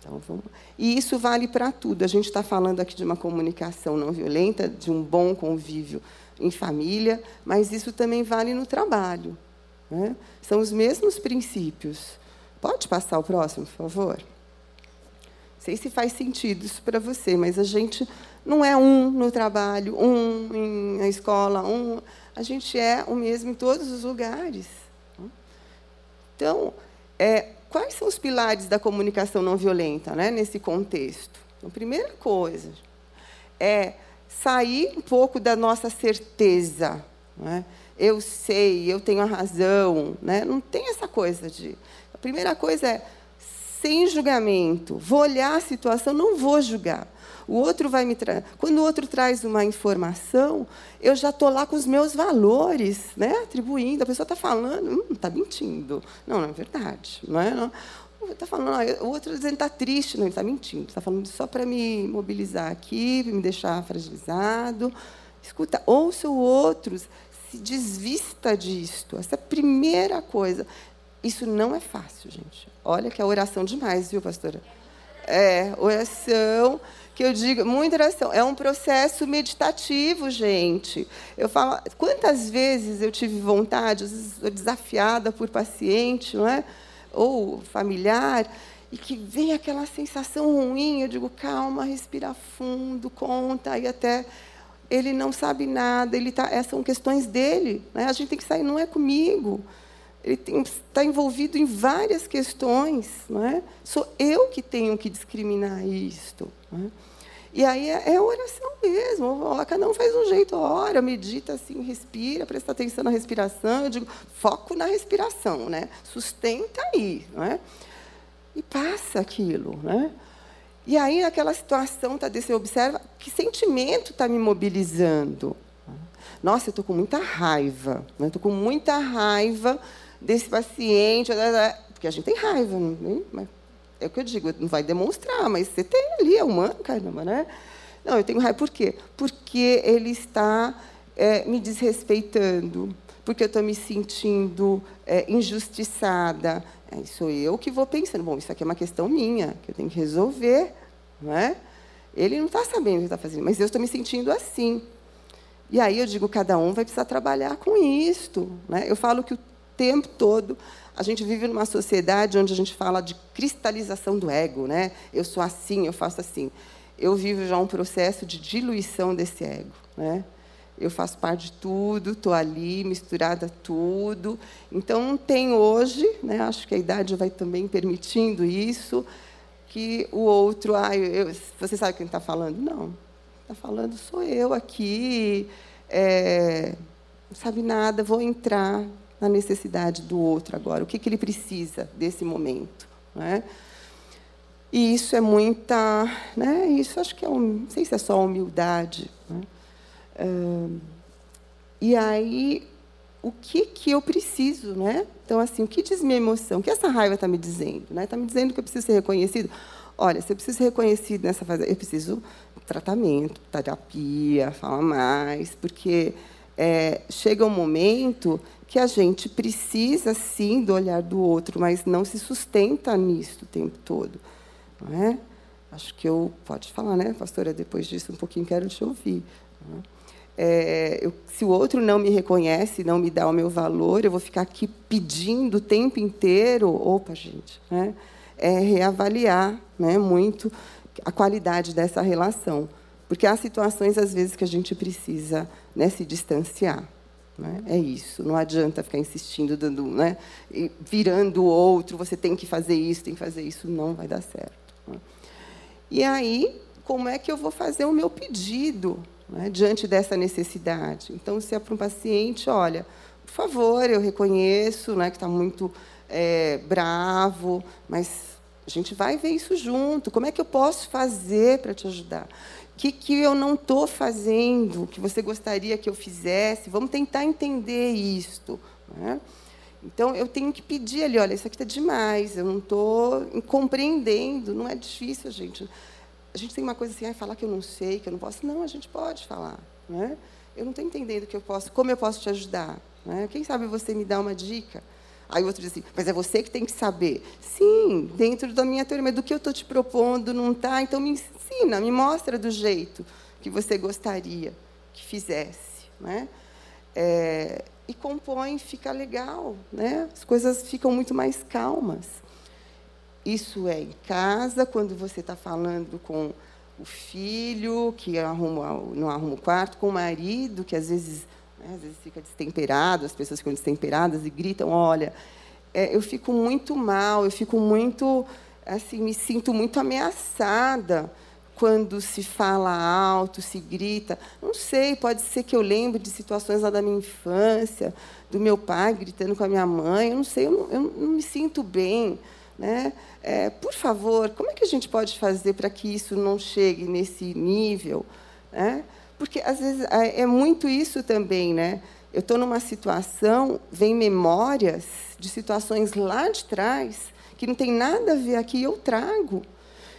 Então, vamos... E isso vale para tudo. A gente está falando aqui de uma comunicação não violenta, de um bom convívio em família, mas isso também vale no trabalho. Né? São os mesmos princípios. Pode passar o próximo, por favor? Não sei se faz sentido isso para você, mas a gente não é um no trabalho, um na escola, um. A gente é o mesmo em todos os lugares. Então, é, quais são os pilares da comunicação não violenta né, nesse contexto? Então, primeira coisa é sair um pouco da nossa certeza. Né? Eu sei, eu tenho a razão. Né? Não tem essa coisa de. A primeira coisa é sem julgamento. Vou olhar a situação, não vou julgar. O outro vai me tra... Quando o outro traz uma informação, eu já estou lá com os meus valores, né? atribuindo. A pessoa está falando, está hum, mentindo. Não, não é verdade. Não é? Não. Está falando, o outro dizendo está triste, não, ele está mentindo. Está falando só para me mobilizar aqui, me deixar fragilizado. Escuta, ouça o outro, se desvista disto. Essa é a primeira coisa. Isso não é fácil, gente. Olha que é oração demais, viu, pastora? É, oração que eu digo, muita oração. É um processo meditativo, gente. Eu falo, quantas vezes eu tive vontade, às vezes desafiada por paciente, não é? Ou familiar, e que vem aquela sensação ruim, eu digo, calma, respira fundo, conta, e até ele não sabe nada, ele tá, essas são questões dele. Né? A gente tem que sair, não é comigo. Ele está envolvido em várias questões. Não é? Sou eu que tenho que discriminar isto. Não é? E aí é, é oração mesmo. Cada um faz um jeito, ora, medita assim, respira, presta atenção na respiração. Eu digo, foco na respiração, né? Sustenta aí, não é? E passa aquilo, né? E aí, naquela situação, tá, você observa que sentimento está me mobilizando. Nossa, eu estou com muita raiva. Né? Estou com muita raiva desse paciente. Porque a gente tem raiva, não, mas é o que eu digo, não vai demonstrar, mas você tem ali, é humano, caramba, né? Não, eu tenho raiva. Por quê? Porque ele está é, me desrespeitando, porque eu estou me sentindo é, injustiçada. Aí sou eu que vou pensando, bom, isso aqui é uma questão minha, que eu tenho que resolver. Não é? Ele não está sabendo o que está fazendo, mas eu estou me sentindo assim. E aí eu digo, cada um vai precisar trabalhar com isto. Né? Eu falo que o tempo todo a gente vive numa sociedade onde a gente fala de cristalização do ego, né? Eu sou assim, eu faço assim. Eu vivo já um processo de diluição desse ego, né? Eu faço parte de tudo, estou ali misturada a tudo. Então tem hoje, né? Acho que a idade vai também permitindo isso, que o outro, ah, eu, você sabe quem está falando? Não, está falando sou eu aqui. É, não sabe nada, vou entrar, na necessidade do outro agora, o que, que ele precisa desse momento. Né? E isso é muita. Né? Isso acho que é. Um, não sei se é só humildade. Né? e aí, o que, que eu preciso? Né? Então, assim, o que diz minha emoção? O que essa raiva está me dizendo? Está né? Tá me dizendo que eu preciso ser reconhecido? Olha, se eu preciso ser reconhecido nessa fase, eu preciso tratamento, terapia, falar mais, porque é, chega um momento que a gente precisa sim do olhar do outro, mas não se sustenta nisso o tempo todo, não é? Acho que eu pode falar, né, pastora? Depois disso um pouquinho quero te ouvir. É? é, eu, se o outro não me reconhece, não me dá o meu valor, eu vou ficar aqui pedindo o tempo inteiro. Opa, gente, né? É reavaliar, né, muito a qualidade dessa relação, porque há situações às vezes que a gente precisa né, se distanciar. Né? É isso. Não adianta ficar insistindo, dando, né? virando o outro. Você tem que fazer isso, tem que fazer isso. Não vai dar certo. Né? E aí, como é que eu vou fazer o meu pedido né, diante dessa necessidade? Então, se é para um paciente, olha, por favor, eu reconheço né, que está muito é, bravo, mas a gente vai ver isso junto. Como é que eu posso fazer para te ajudar? Que, que eu não estou fazendo, que você gostaria que eu fizesse? Vamos tentar entender isto. Né? Então, eu tenho que pedir ali, olha, isso aqui está demais, eu não estou compreendendo, não é difícil, gente. A gente tem uma coisa assim, ah, falar que eu não sei, que eu não posso. Não, a gente pode falar. Né? Eu não estou entendendo que eu posso, como eu posso te ajudar. Né? Quem sabe você me dá uma dica? Aí o outro diz assim, mas é você que tem que saber. Sim, dentro da minha teoria, mas do que eu estou te propondo não está, então me ensina, me mostra do jeito que você gostaria que fizesse. Né? É, e compõe, fica legal, né? as coisas ficam muito mais calmas. Isso é em casa, quando você está falando com o filho, que arruma, não arruma o quarto, com o marido, que às vezes né? Às vezes fica destemperado, as pessoas ficam destemperadas e gritam: olha, é, eu fico muito mal, eu fico muito, assim, me sinto muito ameaçada quando se fala alto, se grita. Não sei, pode ser que eu lembre de situações lá da minha infância, do meu pai gritando com a minha mãe. Eu não sei, eu não, eu não me sinto bem. Né? É, por favor, como é que a gente pode fazer para que isso não chegue nesse nível? Né? Porque, às vezes, é, é muito isso também. Né? Eu estou numa situação, vem memórias de situações lá de trás que não tem nada a ver aqui, eu trago.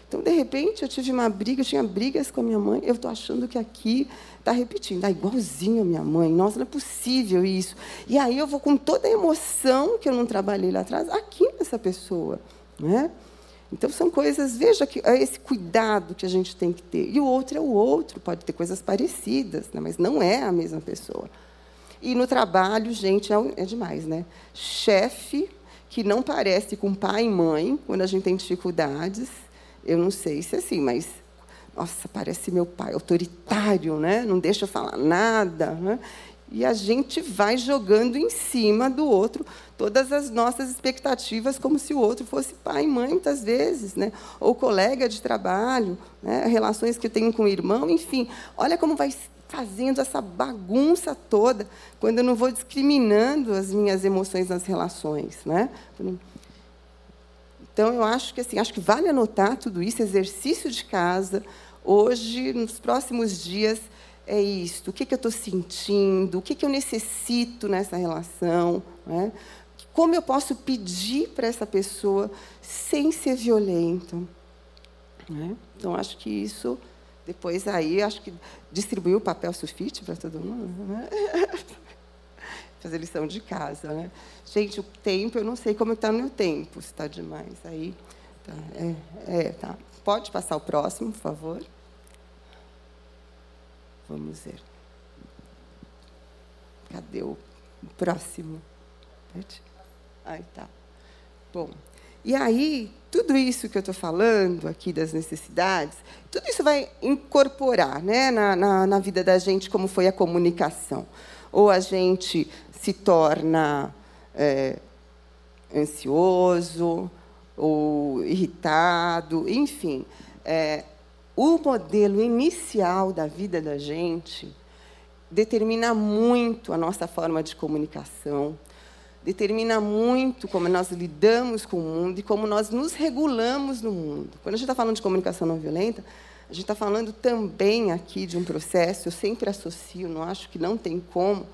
Então, de repente, eu tive uma briga, eu tinha brigas com a minha mãe, eu estou achando que aqui está repetindo, ah, igualzinho a minha mãe, nossa, não é possível isso. E aí eu vou com toda a emoção que eu não trabalhei lá atrás, aqui nessa pessoa. Né? Então, são coisas, veja que é esse cuidado que a gente tem que ter. E o outro é o outro, pode ter coisas parecidas, né? mas não é a mesma pessoa. E no trabalho, gente, é, é demais, né? Chefe que não parece com pai e mãe, quando a gente tem dificuldades, eu não sei se é assim, mas nossa, parece meu pai, autoritário, né? não deixa eu falar nada. Né? E a gente vai jogando em cima do outro todas as nossas expectativas, como se o outro fosse pai e mãe, muitas vezes, né? ou colega de trabalho, né? relações que eu tenho com o irmão, enfim. Olha como vai fazendo essa bagunça toda quando eu não vou discriminando as minhas emoções nas relações. Né? Então, eu acho que assim, acho que vale anotar tudo isso, exercício de casa. Hoje, nos próximos dias, é isto. O que, que eu estou sentindo? O que, que eu necessito nessa relação? Né? Como eu posso pedir para essa pessoa sem ser violento? Né? Então, acho que isso, depois aí, acho que distribuir o papel sulfite para todo mundo. Né? *laughs* fazer lição de casa, né? Gente, o tempo, eu não sei como está no meu tempo, se está demais. Aí, tá, é, é, tá. Pode passar o próximo, por favor. Vamos ver. Cadê o próximo? Aí tá. Bom, e aí, tudo isso que eu estou falando aqui das necessidades, tudo isso vai incorporar né, na, na, na vida da gente como foi a comunicação. Ou a gente se torna é, ansioso ou irritado, enfim. É, o modelo inicial da vida da gente determina muito a nossa forma de comunicação, determina muito como nós lidamos com o mundo e como nós nos regulamos no mundo. Quando a gente está falando de comunicação não violenta, a gente está falando também aqui de um processo, eu sempre associo, não acho que não tem como,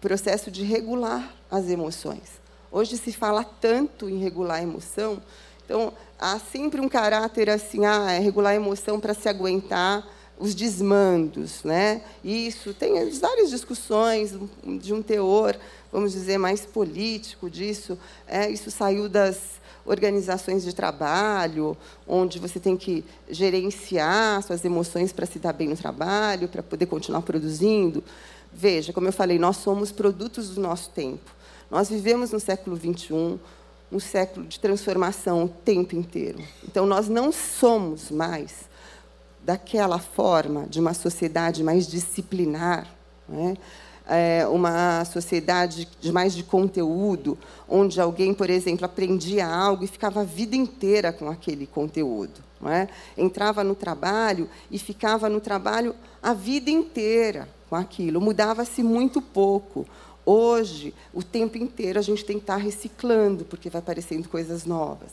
processo de regular as emoções. Hoje se fala tanto em regular a emoção, então há sempre um caráter assim, ah, é regular a emoção para se aguentar os desmandos, né? Isso tem várias discussões de um teor, vamos dizer, mais político disso. É, isso saiu das organizações de trabalho, onde você tem que gerenciar suas emoções para se dar bem no trabalho, para poder continuar produzindo. Veja, como eu falei, nós somos produtos do nosso tempo. Nós vivemos no século XXI, um século de transformação o tempo inteiro. Então, nós não somos mais daquela forma de uma sociedade mais disciplinar, né? é uma sociedade de mais de conteúdo, onde alguém, por exemplo, aprendia algo e ficava a vida inteira com aquele conteúdo. É? Entrava no trabalho e ficava no trabalho a vida inteira com aquilo. Mudava-se muito pouco. Hoje, o tempo inteiro, a gente tem que estar reciclando, porque vai aparecendo coisas novas.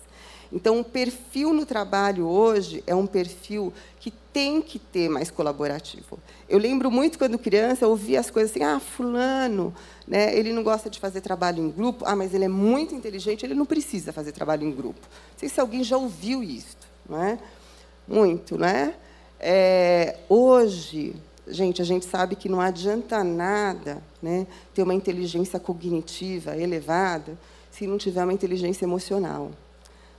Então, o perfil no trabalho hoje é um perfil que tem que ter mais colaborativo. Eu lembro muito quando criança, eu ouvia as coisas assim: ah, fulano, né, ele não gosta de fazer trabalho em grupo, ah, mas ele é muito inteligente, ele não precisa fazer trabalho em grupo. Não sei se alguém já ouviu isso, não é? Muito, né? É, hoje, gente, a gente sabe que não adianta nada né, ter uma inteligência cognitiva elevada se não tiver uma inteligência emocional.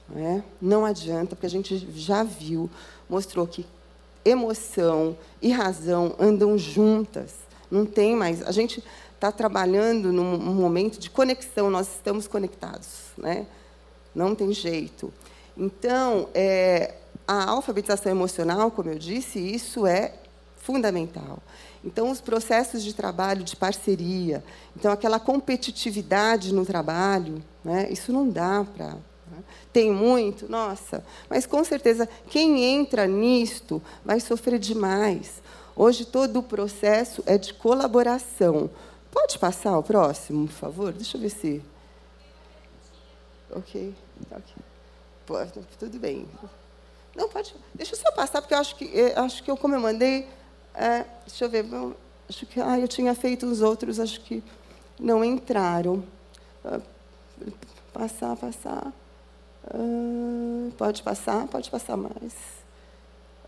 Não, é? não adianta, porque a gente já viu, mostrou que emoção e razão andam juntas. Não tem mais. A gente está trabalhando num momento de conexão, nós estamos conectados. Né? Não tem jeito. Então, é, a alfabetização emocional, como eu disse, isso é fundamental. Então, os processos de trabalho, de parceria, então aquela competitividade no trabalho, né, isso não dá para. Né? Tem muito, nossa, mas com certeza quem entra nisto vai sofrer demais. Hoje todo o processo é de colaboração. Pode passar o próximo, por favor? Deixa eu ver se. Ok. Pô, tudo bem. Não, pode. Deixa eu só passar, porque eu acho que, eu acho que eu, como eu mandei. É, deixa eu ver. Acho que ah, eu tinha feito os outros, acho que não entraram. Ah, passar, passar. Ah, pode passar, pode passar mais.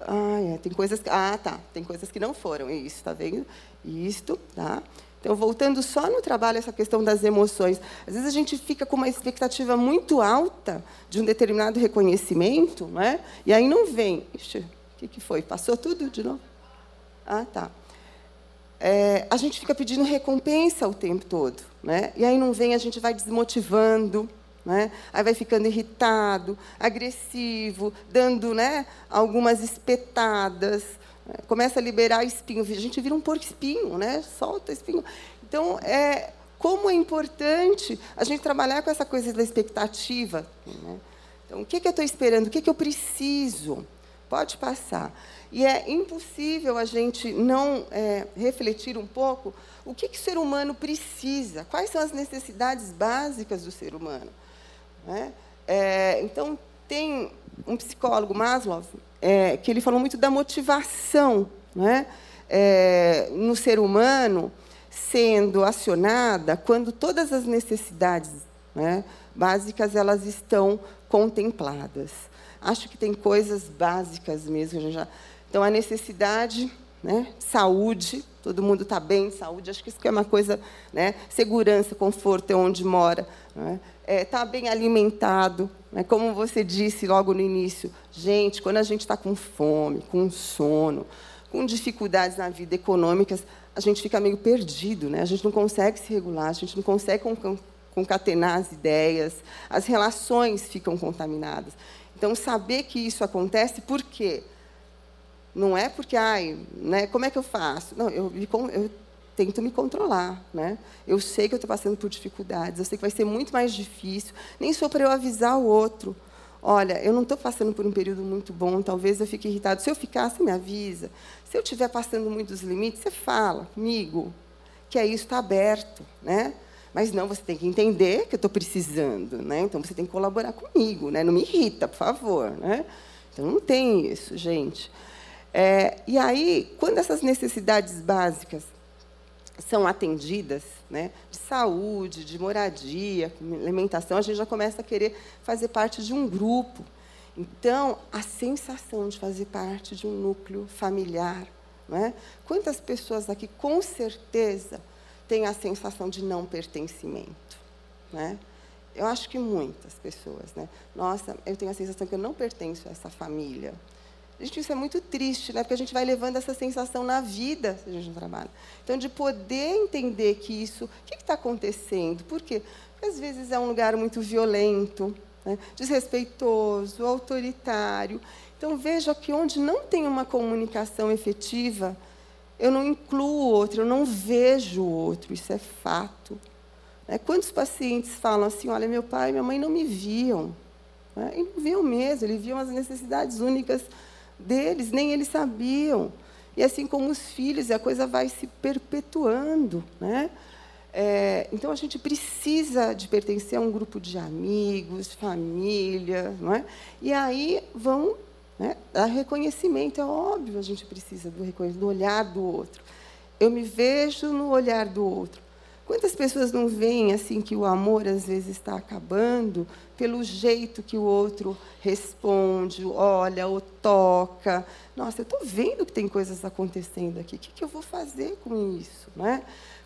Ah, é, tem coisas ah, tá. Tem coisas que não foram. Isso, está vendo? Isto, tá? Então, voltando só no trabalho, essa questão das emoções. Às vezes a gente fica com uma expectativa muito alta de um determinado reconhecimento, né? e aí não vem. Ixi, o que, que foi? Passou tudo de novo? Ah, tá. É, a gente fica pedindo recompensa o tempo todo. Né? E aí não vem, a gente vai desmotivando. Né? Aí vai ficando irritado, agressivo, dando né, algumas espetadas, começa a liberar espinho. A gente vira um porco espinho, né? solta espinho. Então, é, como é importante a gente trabalhar com essa coisa da expectativa. Né? Então, o que, é que eu estou esperando? O que, é que eu preciso? Pode passar. E é impossível a gente não é, refletir um pouco o que, que o ser humano precisa, quais são as necessidades básicas do ser humano. Né? É, então, tem um psicólogo, Maslow, é, que ele falou muito da motivação né, é, no ser humano sendo acionada quando todas as necessidades né, básicas elas estão contempladas. Acho que tem coisas básicas mesmo. Já... Então, a necessidade, né, saúde, todo mundo está bem, saúde, acho que isso é uma coisa, né, segurança, conforto é onde mora. Né, está é, bem alimentado. Né? Como você disse logo no início, gente, quando a gente está com fome, com sono, com dificuldades na vida econômicas, a gente fica meio perdido, né? a gente não consegue se regular, a gente não consegue concatenar as ideias, as relações ficam contaminadas. Então, saber que isso acontece, por quê? Não é porque, ai, né, como é que eu faço? Não, eu, eu tento me controlar, né? Eu sei que eu estou passando por dificuldades, eu sei que vai ser muito mais difícil. Nem sou para eu avisar o outro. Olha, eu não estou passando por um período muito bom, talvez eu fique irritado. Se eu ficar, você me avisa. Se eu estiver passando muitos limites, você fala comigo, que é isso está aberto, né? Mas não, você tem que entender que eu estou precisando, né? Então você tem que colaborar comigo, né? Não me irrita, por favor, né? Então não tem isso, gente. É, e aí, quando essas necessidades básicas são atendidas, né, de saúde, de moradia, alimentação, a gente já começa a querer fazer parte de um grupo. Então, a sensação de fazer parte de um núcleo familiar. Né? Quantas pessoas aqui, com certeza, têm a sensação de não pertencimento? Né? Eu acho que muitas pessoas. Né? Nossa, eu tenho a sensação que eu não pertenço a essa família. Gente, isso é muito triste, né? porque a gente vai levando essa sensação na vida se a gente não trabalha. Então, de poder entender que isso. O que está acontecendo? Por quê? Porque às vezes é um lugar muito violento, né? desrespeitoso, autoritário. Então, veja que onde não tem uma comunicação efetiva, eu não incluo o outro, eu não vejo o outro, isso é fato. Né? Quantos pacientes falam assim: olha, meu pai e minha mãe não me viam? Né? E não viam mesmo, eles viam as necessidades únicas deles, nem eles sabiam. E assim como os filhos, a coisa vai se perpetuando. Né? É, então, a gente precisa de pertencer a um grupo de amigos, família, não é? E aí vão né, dar reconhecimento. É óbvio, a gente precisa do reconhecimento, do olhar do outro. Eu me vejo no olhar do outro. Quantas pessoas não veem assim que o amor às vezes está acabando pelo jeito que o outro responde, olha ou toca? Nossa, eu estou vendo que tem coisas acontecendo aqui. O que, que eu vou fazer com isso, né?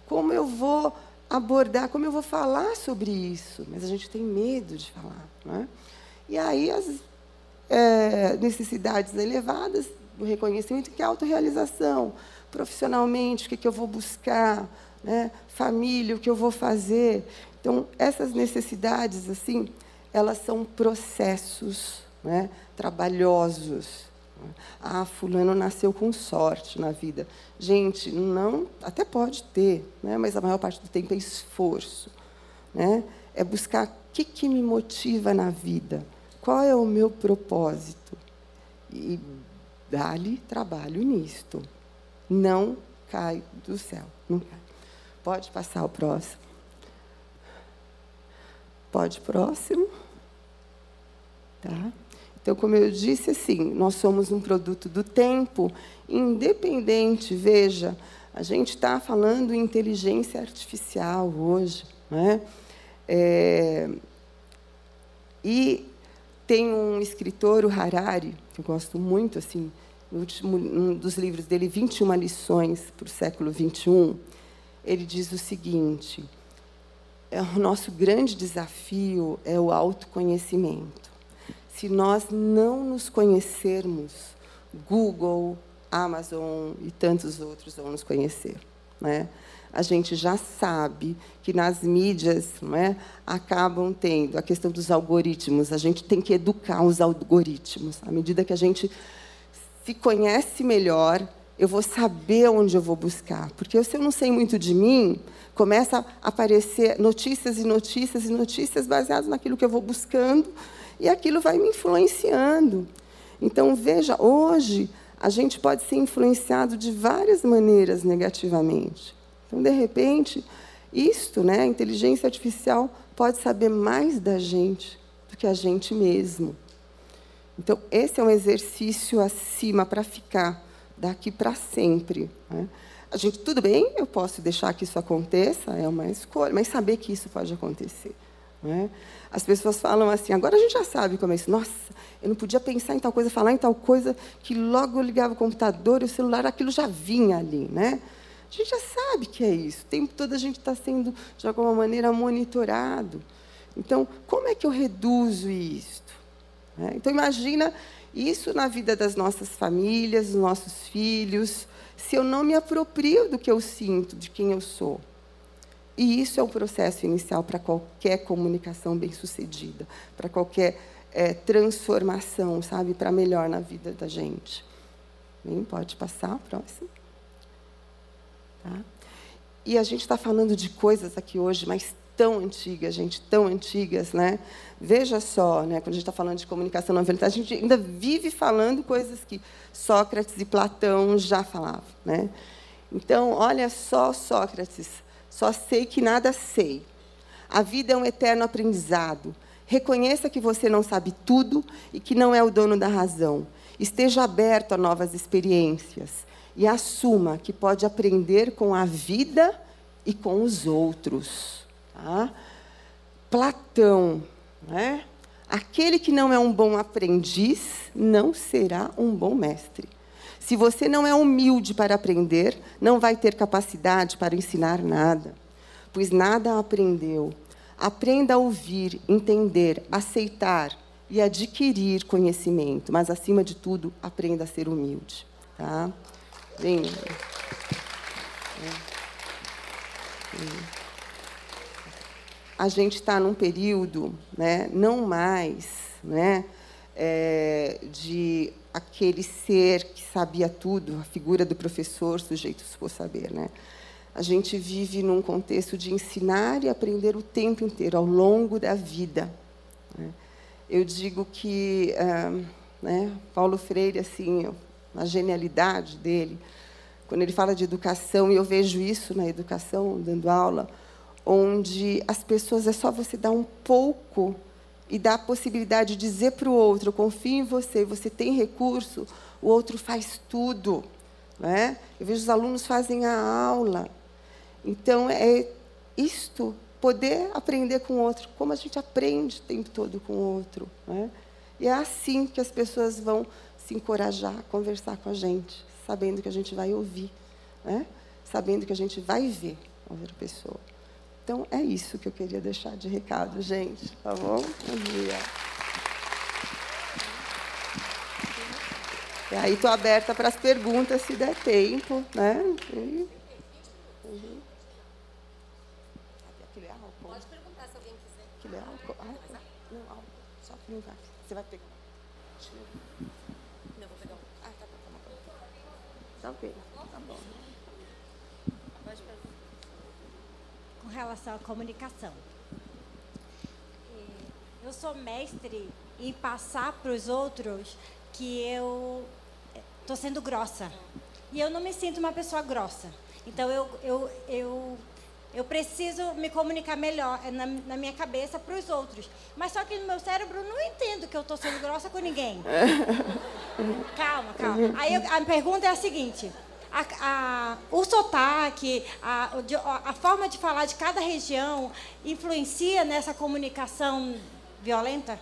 Como eu vou abordar? Como eu vou falar sobre isso? Mas a gente tem medo de falar, né? E aí as é, necessidades elevadas do reconhecimento que é a autorrealização profissionalmente, o que, que eu vou buscar, né? família, o que eu vou fazer. Então, essas necessidades, assim, elas são processos né? trabalhosos. Ah, fulano nasceu com sorte na vida. Gente, não, até pode ter, né? mas a maior parte do tempo é esforço. Né? É buscar o que, que me motiva na vida, qual é o meu propósito. E dá-lhe trabalho nisto não cai do céu. Não cai. Pode passar o próximo. Pode próximo. Tá? Então, como eu disse, assim, nós somos um produto do tempo, independente. Veja, a gente está falando em inteligência artificial hoje, né? É, e tem um escritor, o Harari, que eu gosto muito, assim, no último um dos livros dele, 21 lições para o século 21, ele diz o seguinte: é, o nosso grande desafio é o autoconhecimento. Se nós não nos conhecermos, Google, Amazon e tantos outros vão nos conhecer, né? A gente já sabe que nas mídias não é, acabam tendo a questão dos algoritmos. A gente tem que educar os algoritmos. À medida que a gente se conhece melhor, eu vou saber onde eu vou buscar. Porque se eu não sei muito de mim, começa a aparecer notícias e notícias e notícias baseadas naquilo que eu vou buscando, e aquilo vai me influenciando. Então, veja, hoje a gente pode ser influenciado de várias maneiras negativamente. Então, de repente, isto, né, a inteligência artificial pode saber mais da gente do que a gente mesmo. Então, esse é um exercício acima para ficar daqui para sempre. Né? A gente, tudo bem, eu posso deixar que isso aconteça, é uma escolha, mas saber que isso pode acontecer. Né? As pessoas falam assim, agora a gente já sabe como é isso. Nossa, eu não podia pensar em tal coisa, falar em tal coisa, que logo eu ligava o computador e o celular, aquilo já vinha ali. Né? A gente já sabe que é isso. O tempo todo a gente está sendo, de alguma maneira, monitorado. Então, como é que eu reduzo isso? Né? Então, imagina isso na vida das nossas famílias, dos nossos filhos, se eu não me aproprio do que eu sinto, de quem eu sou. E isso é o processo inicial para qualquer comunicação bem-sucedida, para qualquer é, transformação, sabe, para melhor na vida da gente. Bem, pode passar, próximo. Tá? E a gente está falando de coisas aqui hoje, mas tão antigas, gente, tão antigas, né? Veja só, né, quando a gente está falando de comunicação não violenta, a gente ainda vive falando coisas que Sócrates e Platão já falavam, né? Então, olha só, Sócrates, só sei que nada sei. A vida é um eterno aprendizado. Reconheça que você não sabe tudo e que não é o dono da razão. Esteja aberto a novas experiências e assuma que pode aprender com a vida e com os outros. Tá? Platão, né? aquele que não é um bom aprendiz não será um bom mestre. Se você não é humilde para aprender, não vai ter capacidade para ensinar nada, pois nada aprendeu. Aprenda a ouvir, entender, aceitar e adquirir conhecimento, mas acima de tudo, aprenda a ser humilde, tá? Bem, é. É a gente está num período, né, não mais, né, é, de aquele ser que sabia tudo, a figura do professor, sujeito supor saber, né? A gente vive num contexto de ensinar e aprender o tempo inteiro, ao longo da vida. Né? Eu digo que ah, né, Paulo Freire, assim, a genialidade dele, quando ele fala de educação, e eu vejo isso na educação, dando aula, onde as pessoas é só você dar um pouco e dar a possibilidade de dizer para o outro: confio em você, você tem recurso, o outro faz tudo. Né? Eu vejo os alunos fazem a aula. Então, é isto, poder aprender com o outro, como a gente aprende o tempo todo com o outro. Né? E é assim que as pessoas vão se encorajar a conversar com a gente, sabendo que a gente vai ouvir, né? sabendo que a gente vai ver a outra pessoa. Então, é isso que eu queria deixar de recado, gente. Tá bom? Bom dia. E aí, estou aberta para as perguntas, se der tempo. Né? E... Uhum. Pode perguntar se alguém quiser. É álcool? Ah, não, álcool. Só perguntar. Você vai pegar. Não, vou pegar. Ah, tá bom, tá. Tá ok. Tá bom. Com relação à comunicação. Eu sou mestre em passar para os outros que eu estou sendo grossa. E eu não me sinto uma pessoa grossa. Então eu, eu, eu, eu preciso me comunicar melhor eh, na, na minha cabeça para os outros. Mas só que no meu cérebro eu não entendo que eu estou sendo grossa com ninguém. *laughs* calma, calma. Aí eu, a pergunta é a seguinte. A, a, o sotaque, a, a forma de falar de cada região influencia nessa comunicação violenta?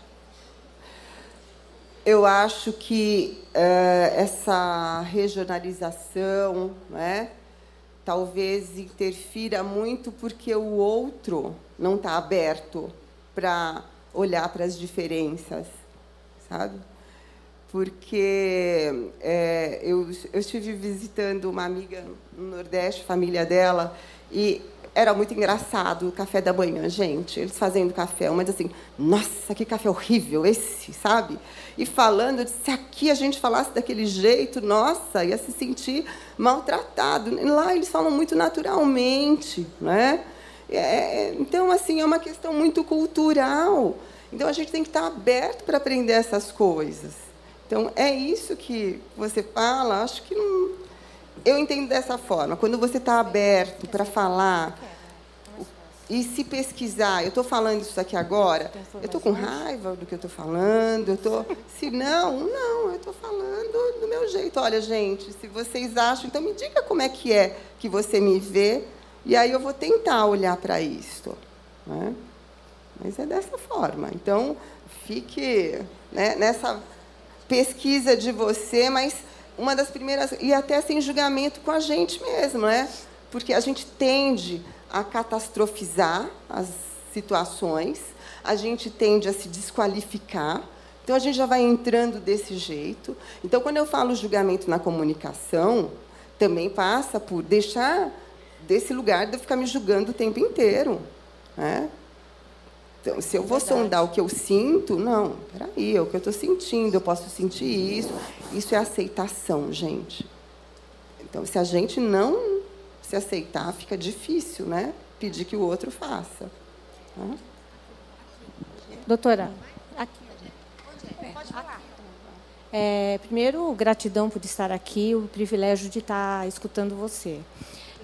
Eu acho que uh, essa regionalização, né, talvez interfira muito porque o outro não está aberto para olhar para as diferenças, sabe? Porque é, eu, eu estive visitando uma amiga no Nordeste, família dela, e era muito engraçado o café da manhã, gente. Eles fazendo café, diz assim: Nossa, que café horrível esse, sabe? E falando, se aqui a gente falasse daquele jeito, nossa, ia se sentir maltratado. Lá eles falam muito naturalmente, né? É, então, assim, é uma questão muito cultural. Então, a gente tem que estar aberto para aprender essas coisas. Então, é isso que você fala, acho que não, eu entendo dessa forma. Quando você está aberto para falar e se pesquisar, eu estou falando isso aqui agora, eu estou com raiva do que eu estou falando, eu estou. Se não, não, eu estou falando do meu jeito. Olha, gente, se vocês acham, então me diga como é que é que você me vê, e aí eu vou tentar olhar para isso. Né? Mas é dessa forma. Então, fique né, nessa pesquisa de você, mas uma das primeiras e até sem julgamento com a gente mesmo, né? Porque a gente tende a catastrofizar as situações, a gente tende a se desqualificar. Então a gente já vai entrando desse jeito. Então quando eu falo julgamento na comunicação, também passa por deixar desse lugar de eu ficar me julgando o tempo inteiro, né? Então, se eu vou Verdade. sondar o que eu sinto, não, peraí, é o que eu estou sentindo, eu posso sentir isso. Isso é aceitação, gente. Então, se a gente não se aceitar, fica difícil, né? Pedir que o outro faça. Doutora, aqui. Pode falar. É, primeiro, gratidão por estar aqui, o privilégio de estar escutando você.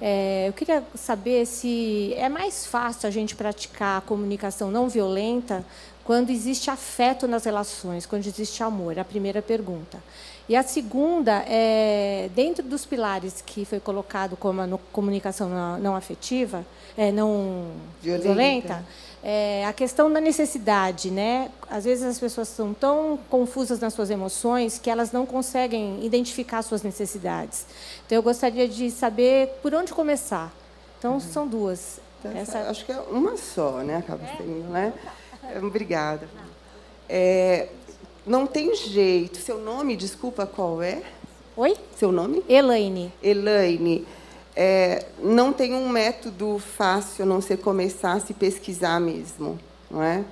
É, eu queria saber se é mais fácil a gente praticar a comunicação não violenta quando existe afeto nas relações, quando existe amor. É a primeira pergunta. E a segunda é dentro dos pilares que foi colocado como a comunicação não afetiva, é, não violenta, violenta é, a questão da necessidade, né? Às vezes as pessoas são tão confusas nas suas emoções que elas não conseguem identificar suas necessidades. Então eu gostaria de saber por onde começar. Então uhum. são duas. Então, Essa... Acho que é uma só, né? Acaba é? sendo, né? Obrigada. É, não tem jeito. Seu nome, desculpa, qual é? Oi? Seu nome? Elaine. Elaine. É, não tem um método fácil a não ser começar a se pesquisar mesmo, não é?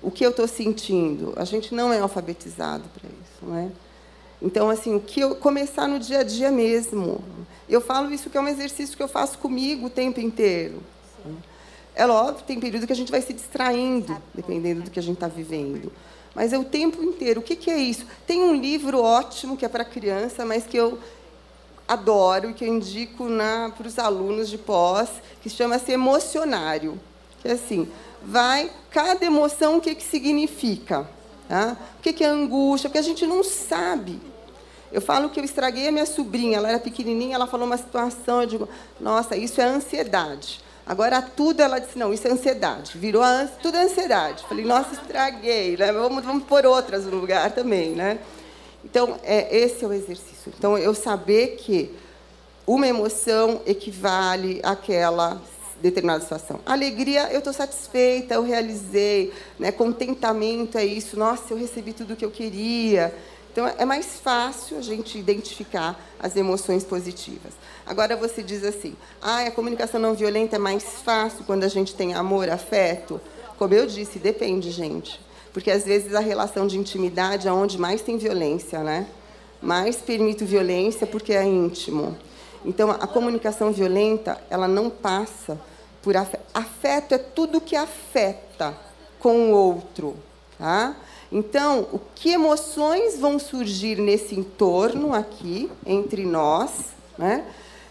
O que eu estou sentindo? A gente não é alfabetizado para isso, não é? Então, assim, o que eu começar no dia a dia mesmo. Eu falo isso que é um exercício que eu faço comigo o tempo inteiro. Sim. É óbvio, tem período que a gente vai se distraindo, dependendo do que a gente está vivendo. Mas é o tempo inteiro. O que, que é isso? Tem um livro ótimo que é para criança, mas que eu adoro e que eu indico para os alunos de pós, que chama-se Emocionário. Que é assim, vai cada emoção o que, que significa. Tá? O que, que é angústia? Porque a gente não sabe. Eu falo que eu estraguei a minha sobrinha, ela era pequenininha, ela falou uma situação, eu digo, nossa, isso é ansiedade. Agora tudo ela disse, não, isso é ansiedade. Virou tudo é ansiedade. Falei, nossa, estraguei, né? vamos, vamos pôr outras no lugar também. Né? Então, é, esse é o exercício. Então, eu saber que uma emoção equivale àquela determinada situação. Alegria, eu estou satisfeita, eu realizei. Né? Contentamento é isso, nossa, eu recebi tudo o que eu queria. Então, é mais fácil a gente identificar as emoções positivas. Agora, você diz assim, ah, a comunicação não violenta é mais fácil quando a gente tem amor, afeto. Como eu disse, depende, gente. Porque, às vezes, a relação de intimidade é onde mais tem violência, né? Mais permito violência porque é íntimo. Então, a comunicação violenta, ela não passa por afeto. Afeto é tudo que afeta com o outro, tá? Então, o que emoções vão surgir nesse entorno aqui, entre nós, né,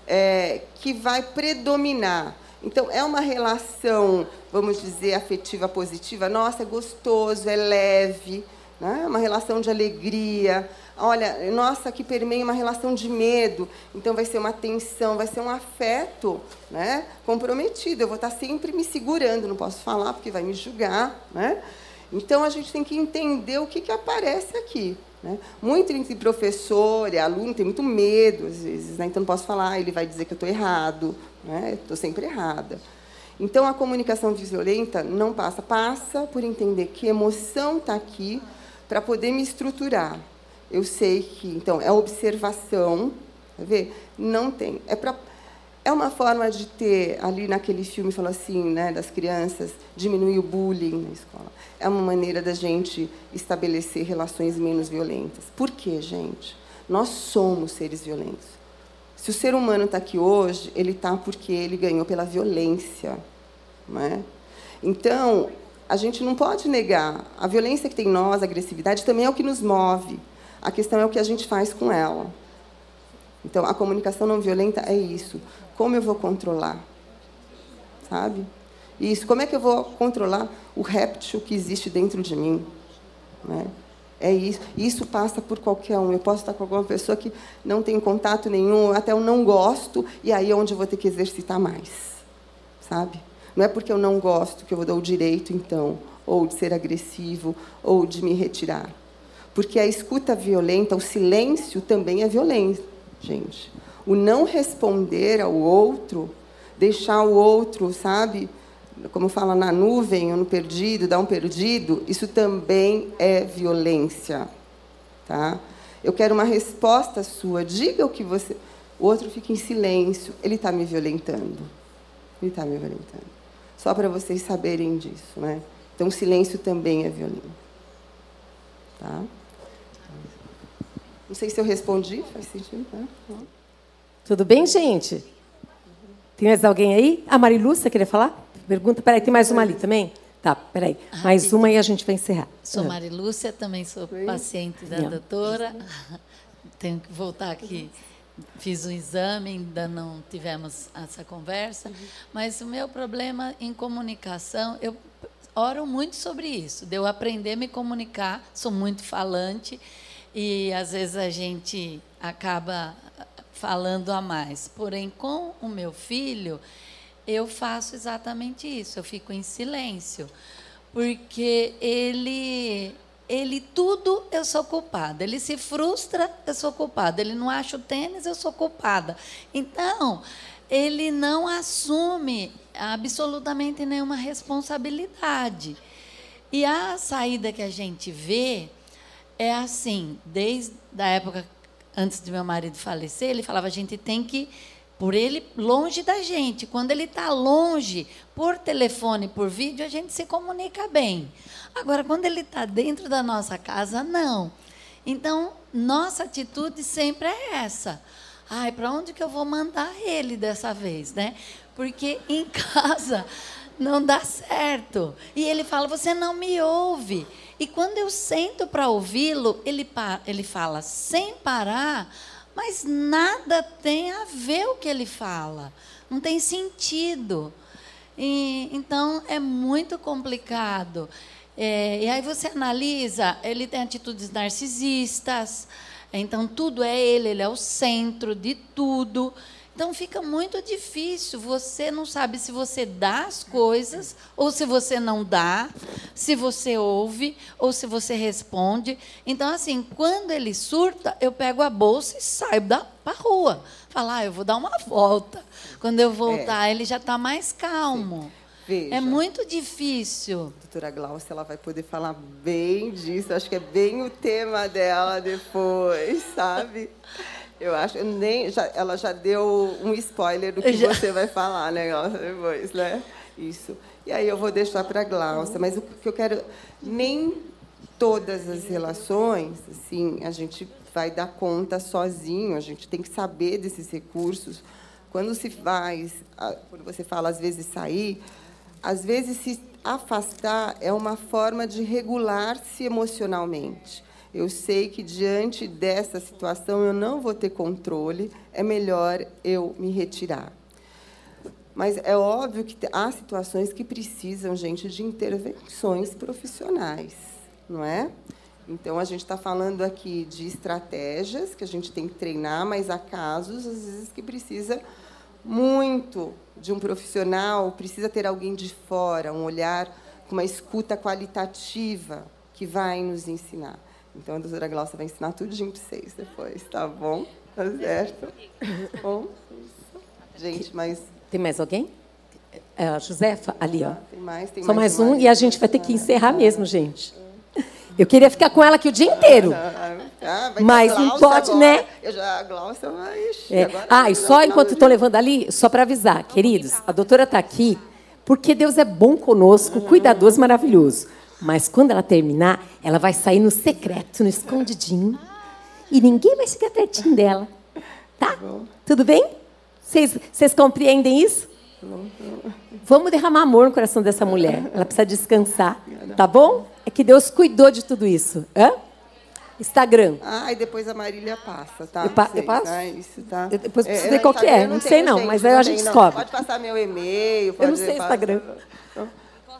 é, que vai predominar? Então, é uma relação, vamos dizer, afetiva positiva. Nossa, é gostoso, é leve, né? É uma relação de alegria. Olha, nossa, que permeia uma relação de medo. Então, vai ser uma tensão, vai ser um afeto né? comprometido. Eu vou estar sempre me segurando, não posso falar porque vai me julgar. Né? Então, a gente tem que entender o que, que aparece aqui. Né? Muito entre professor e aluno tem muito medo, às vezes. Né? Então, não posso falar, ele vai dizer que eu estou errado. Né? Estou sempre errada. Então, a comunicação violenta não passa. Passa por entender que emoção está aqui para poder me estruturar. Eu sei que, então, é observação. Ver? Não tem. É para é uma forma de ter, ali naquele filme, falou assim, né, das crianças, diminuir o bullying na escola. É uma maneira da gente estabelecer relações menos violentas. Por quê, gente? Nós somos seres violentos. Se o ser humano está aqui hoje, ele está porque ele ganhou pela violência. Não é? Então, a gente não pode negar. A violência que tem em nós, a agressividade, também é o que nos move. A questão é o que a gente faz com ela. Então, a comunicação não violenta é isso. Como eu vou controlar? Sabe? Isso. Como é que eu vou controlar o réptil que existe dentro de mim? Né? É isso. Isso passa por qualquer um. Eu posso estar com alguma pessoa que não tem contato nenhum, até eu não gosto, e aí é onde eu vou ter que exercitar mais. Sabe? Não é porque eu não gosto que eu vou dar o direito, então, ou de ser agressivo, ou de me retirar. Porque a escuta violenta, o silêncio também é violência, gente o não responder ao outro, deixar o outro, sabe, como fala na nuvem ou no perdido, dar um perdido, isso também é violência, tá? Eu quero uma resposta sua. Diga o que você. O outro fica em silêncio. Ele está me violentando. Ele está me violentando. Só para vocês saberem disso, né? Então, silêncio também é violento. Tá? Não sei se eu respondi. Faz sentido? Tá? Tudo bem, gente? Tem mais alguém aí? A Marilúcia queria falar? Pergunta. Peraí, tem mais uma ali também? Tá, peraí. Mais uma e a gente vai encerrar. Sou ah. Marilúcia, também sou paciente da doutora. *laughs* Tenho que voltar aqui. Fiz o um exame, ainda não tivemos essa conversa. Mas o meu problema em comunicação, eu oro muito sobre isso, de eu aprender a me comunicar. Sou muito falante e às vezes a gente acaba falando a mais. Porém, com o meu filho, eu faço exatamente isso. Eu fico em silêncio, porque ele ele tudo eu sou culpada. Ele se frustra, eu sou culpada. Ele não acha o tênis, eu sou culpada. Então, ele não assume absolutamente nenhuma responsabilidade. E a saída que a gente vê é assim, desde a época antes de meu marido falecer, ele falava: a gente tem que por ele longe da gente. Quando ele está longe, por telefone, por vídeo, a gente se comunica bem. Agora, quando ele está dentro da nossa casa, não. Então, nossa atitude sempre é essa. Ai, para onde que eu vou mandar ele dessa vez, né? Porque em *laughs* casa não dá certo. E ele fala: você não me ouve. E quando eu sento para ouvi-lo, ele, ele fala sem parar, mas nada tem a ver o que ele fala. Não tem sentido. E, então, é muito complicado. É, e aí você analisa, ele tem atitudes narcisistas, então tudo é ele, ele é o centro de tudo. Então fica muito difícil. Você não sabe se você dá as coisas ou se você não dá, se você ouve ou se você responde. Então, assim, quando ele surta, eu pego a bolsa e saio para a rua. Falar, ah, eu vou dar uma volta. Quando eu voltar, é. ele já está mais calmo. Veja, é muito difícil. A doutora Glaucia ela vai poder falar bem disso. Acho que é bem o tema dela depois, sabe? Eu acho, eu nem, já, ela já deu um spoiler do que já. você vai falar, né, depois, né? Isso. E aí eu vou deixar para a Glaucia, mas o que eu quero, nem todas as relações, assim, a gente vai dar conta sozinho, a gente tem que saber desses recursos. Quando se faz, quando você fala às vezes sair, às vezes se afastar é uma forma de regular-se emocionalmente eu sei que diante dessa situação eu não vou ter controle, é melhor eu me retirar. Mas é óbvio que há situações que precisam, gente, de intervenções profissionais, não é? Então, a gente está falando aqui de estratégias que a gente tem que treinar, mas há casos, às vezes, que precisa muito de um profissional, precisa ter alguém de fora, um olhar com uma escuta qualitativa que vai nos ensinar. Então a doutora Glaucia vai ensinar tudinho para vocês depois, tá bom? Tá certo? bom, Gente, mas. Tem mais alguém? É, a Josefa, ali, ó. Ah, tem mais, tem Só mais, mais um e a gente vai ter que encerrar mesmo, gente. Eu queria ficar com ela aqui o dia inteiro. Ah, mas não pode, agora. né? Eu já, a Glaucia vai. É. Ah, e só enquanto estou levando ali, só para avisar, queridos, a doutora está aqui porque Deus é bom conosco, cuidadoso, maravilhoso. Mas quando ela terminar, ela vai sair no secreto, no escondidinho. E ninguém vai chegar pertinho dela. Tá? Tudo bem? Vocês compreendem isso? Vamos derramar amor no coração dessa mulher. Ela precisa descansar. Tá bom? É que Deus cuidou de tudo isso. Hã? Instagram. Ah, e depois a Marília passa, tá? Eu, pa eu passo? Ah, isso, tá? Eu depois preciso é, ver qual que é. Não, sei não, mas aí a gente descobre. Pode passar meu e-mail. Eu não sei Instagram.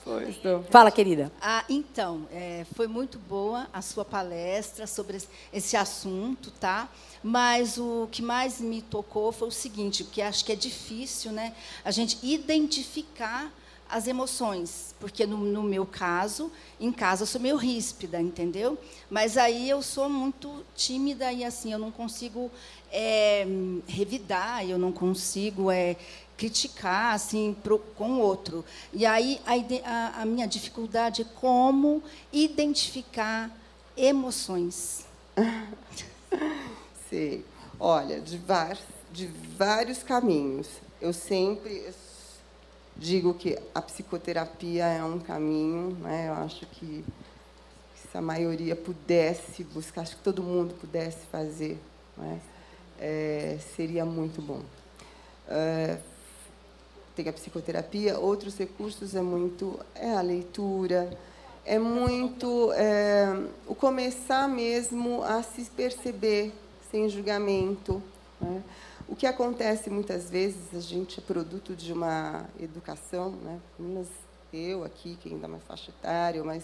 Pois, então. Fala, querida. Ah, então, é, foi muito boa a sua palestra sobre esse assunto, tá? Mas o que mais me tocou foi o seguinte, porque acho que é difícil, né, a gente identificar as emoções, porque no, no, meu caso, em casa eu sou meio ríspida, entendeu? Mas aí eu sou muito tímida e assim eu não consigo é, revidar, eu não consigo é, criticar assim pro, com o outro. E aí a, a, minha dificuldade é como identificar emoções. *laughs* Sim. Olha, de, var, de vários caminhos. Eu sempre digo que a psicoterapia é um caminho, né? Eu acho que se a maioria pudesse buscar, acho que todo mundo pudesse fazer, né? é, seria muito bom. É, tem a psicoterapia, outros recursos é muito é a leitura, é muito é, o começar mesmo a se perceber sem julgamento. Né? O que acontece muitas vezes, a gente é produto de uma educação, né? Meninas, eu aqui, que ainda mais faixa etária, mas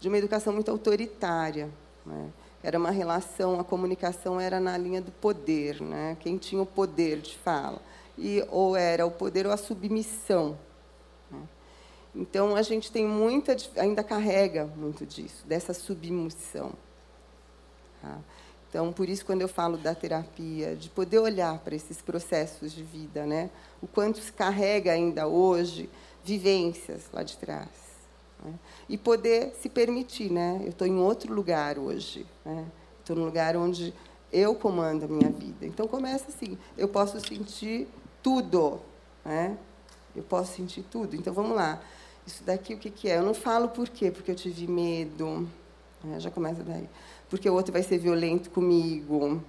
de uma educação muito autoritária. Né? Era uma relação, a comunicação era na linha do poder, né? quem tinha o poder de fala e ou era o poder ou a submissão. Né? Então a gente tem muita, ainda carrega muito disso, dessa submissão. Tá? Então por isso quando eu falo da terapia, de poder olhar para esses processos de vida, né? O quanto se carrega ainda hoje vivências lá de trás. Né? E poder se permitir, né? Eu estou em outro lugar hoje, né? Estou num lugar onde eu comando a minha vida. Então começa assim, eu posso sentir tudo. Né? Eu posso sentir tudo. Então, vamos lá. Isso daqui, o que, que é? Eu não falo por quê, porque eu tive medo. Né? Já começa daí. Porque o outro vai ser violento comigo.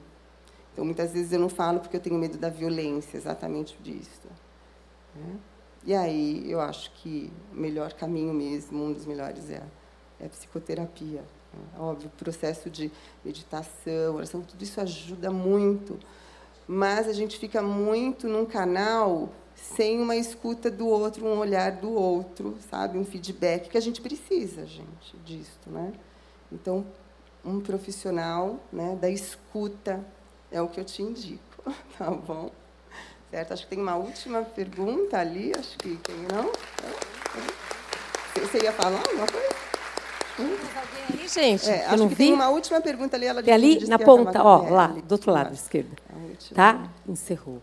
Então, muitas vezes eu não falo porque eu tenho medo da violência, exatamente disso. Né? E aí, eu acho que o melhor caminho mesmo, um dos melhores, é, é a psicoterapia. Né? Óbvio, o processo de meditação, oração, tudo isso ajuda muito mas a gente fica muito num canal sem uma escuta do outro, um olhar do outro, sabe? Um feedback que a gente precisa, gente, disso, né? Então, um profissional né, da escuta é o que eu te indico, *laughs* tá bom? Certo? Acho que tem uma última pergunta ali, acho que tem, não? Você ia falar alguma coisa? Alguém aí, gente? É, acho que vi. tem uma última pergunta ali. Ela tem ali, na ponta, ó, lá, do outro lado, esquerdo. Tá? Encerrou.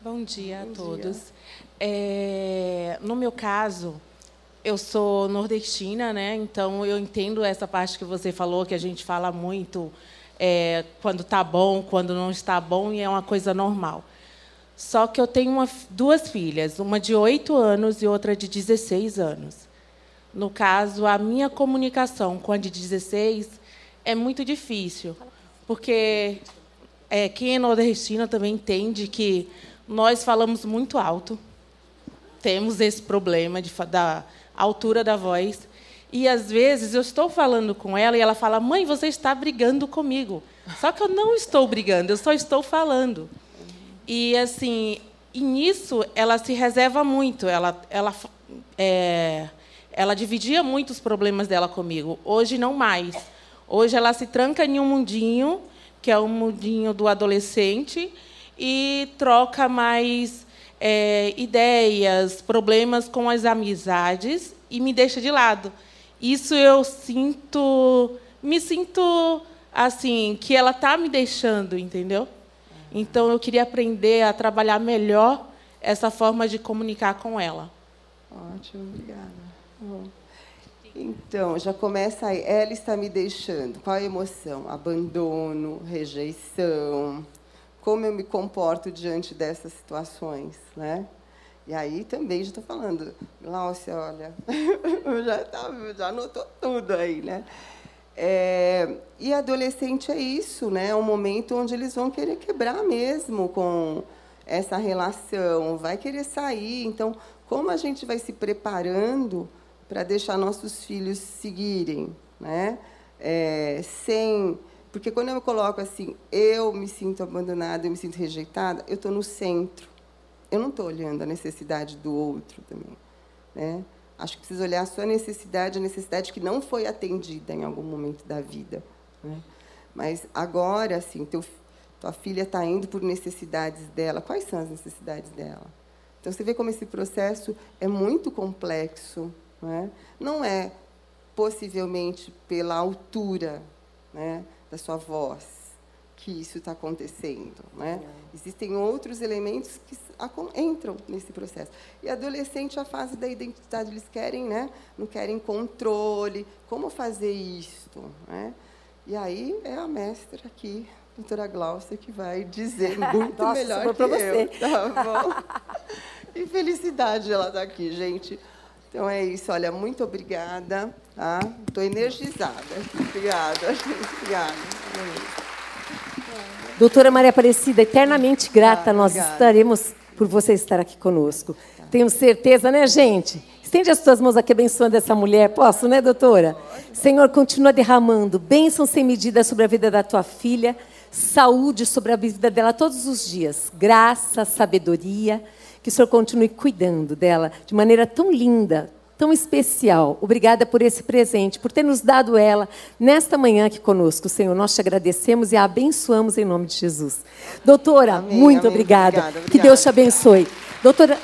Bom dia Bom a todos. Dia. É, no meu caso, eu sou nordestina, né? Então eu entendo essa parte que você falou, que a gente fala muito é, quando está bom, quando não está bom, e é uma coisa normal. Só que eu tenho uma, duas filhas, uma de 8 anos e outra de 16 anos. No caso, a minha comunicação com a de 16 é muito difícil, porque é, quem é nordestina também entende que nós falamos muito alto, temos esse problema de, da altura da voz. E às vezes eu estou falando com ela e ela fala: "Mãe, você está brigando comigo". Só que eu não estou brigando, eu só estou falando. E assim, e nisso ela se reserva muito. Ela, ela, é, ela dividia muito os problemas dela comigo. Hoje não mais. Hoje ela se tranca em um mundinho que é o mundinho do adolescente e troca mais é, ideias, problemas com as amizades e me deixa de lado. Isso eu sinto, me sinto assim que ela está me deixando, entendeu? Então eu queria aprender a trabalhar melhor essa forma de comunicar com ela. Ótimo, obrigada. Bom. Então, já começa aí. Ela está me deixando. Qual a emoção? Abandono, rejeição, como eu me comporto diante dessas situações, né? E aí também já estou falando, Glaucia, olha, *laughs* já, tá, já anotou tudo aí, né? É, e adolescente é isso, né? É um momento onde eles vão querer quebrar mesmo com essa relação, vai querer sair. Então, como a gente vai se preparando para deixar nossos filhos seguirem, né? É, sem porque quando eu coloco assim, eu me sinto abandonada, eu me sinto rejeitada, eu estou no centro. Eu não estou olhando a necessidade do outro também. Né? Acho que preciso olhar a sua necessidade, a necessidade que não foi atendida em algum momento da vida. Né? Mas agora, assim, teu, tua filha está indo por necessidades dela. Quais são as necessidades dela? Então, você vê como esse processo é muito complexo. Né? Não é possivelmente pela altura, né? da sua voz que isso está acontecendo. Né? Existem outros elementos que entram nesse processo. E adolescente, a fase da identidade, eles querem, né? não querem controle, como fazer isto. Né? E aí é a mestra aqui, a doutora Glaucia, que vai dizer *laughs* muito Nossa, melhor que você. eu. Tá bom? *laughs* e felicidade ela estar tá aqui, gente. Então é isso, olha, muito obrigada. Tá? Estou energizada. Obrigada. *laughs* Obrigada. Doutora Maria Aparecida, eternamente grata, tá, nós estaremos por você estar aqui conosco. Tenho certeza, né, gente? Estende as suas mãos aqui abençoando essa mulher. Posso, né, doutora? Senhor, continua derramando bênçãos sem medida sobre a vida da tua filha, saúde sobre a vida dela todos os dias, graça, sabedoria que o Senhor continue cuidando dela de maneira tão linda, tão especial. Obrigada por esse presente, por ter nos dado ela nesta manhã aqui conosco, Senhor. Nós te agradecemos e a abençoamos em nome de Jesus. Doutora, amém, muito amém. Obrigada. Obrigada, obrigada. Que Deus te abençoe. Doutora,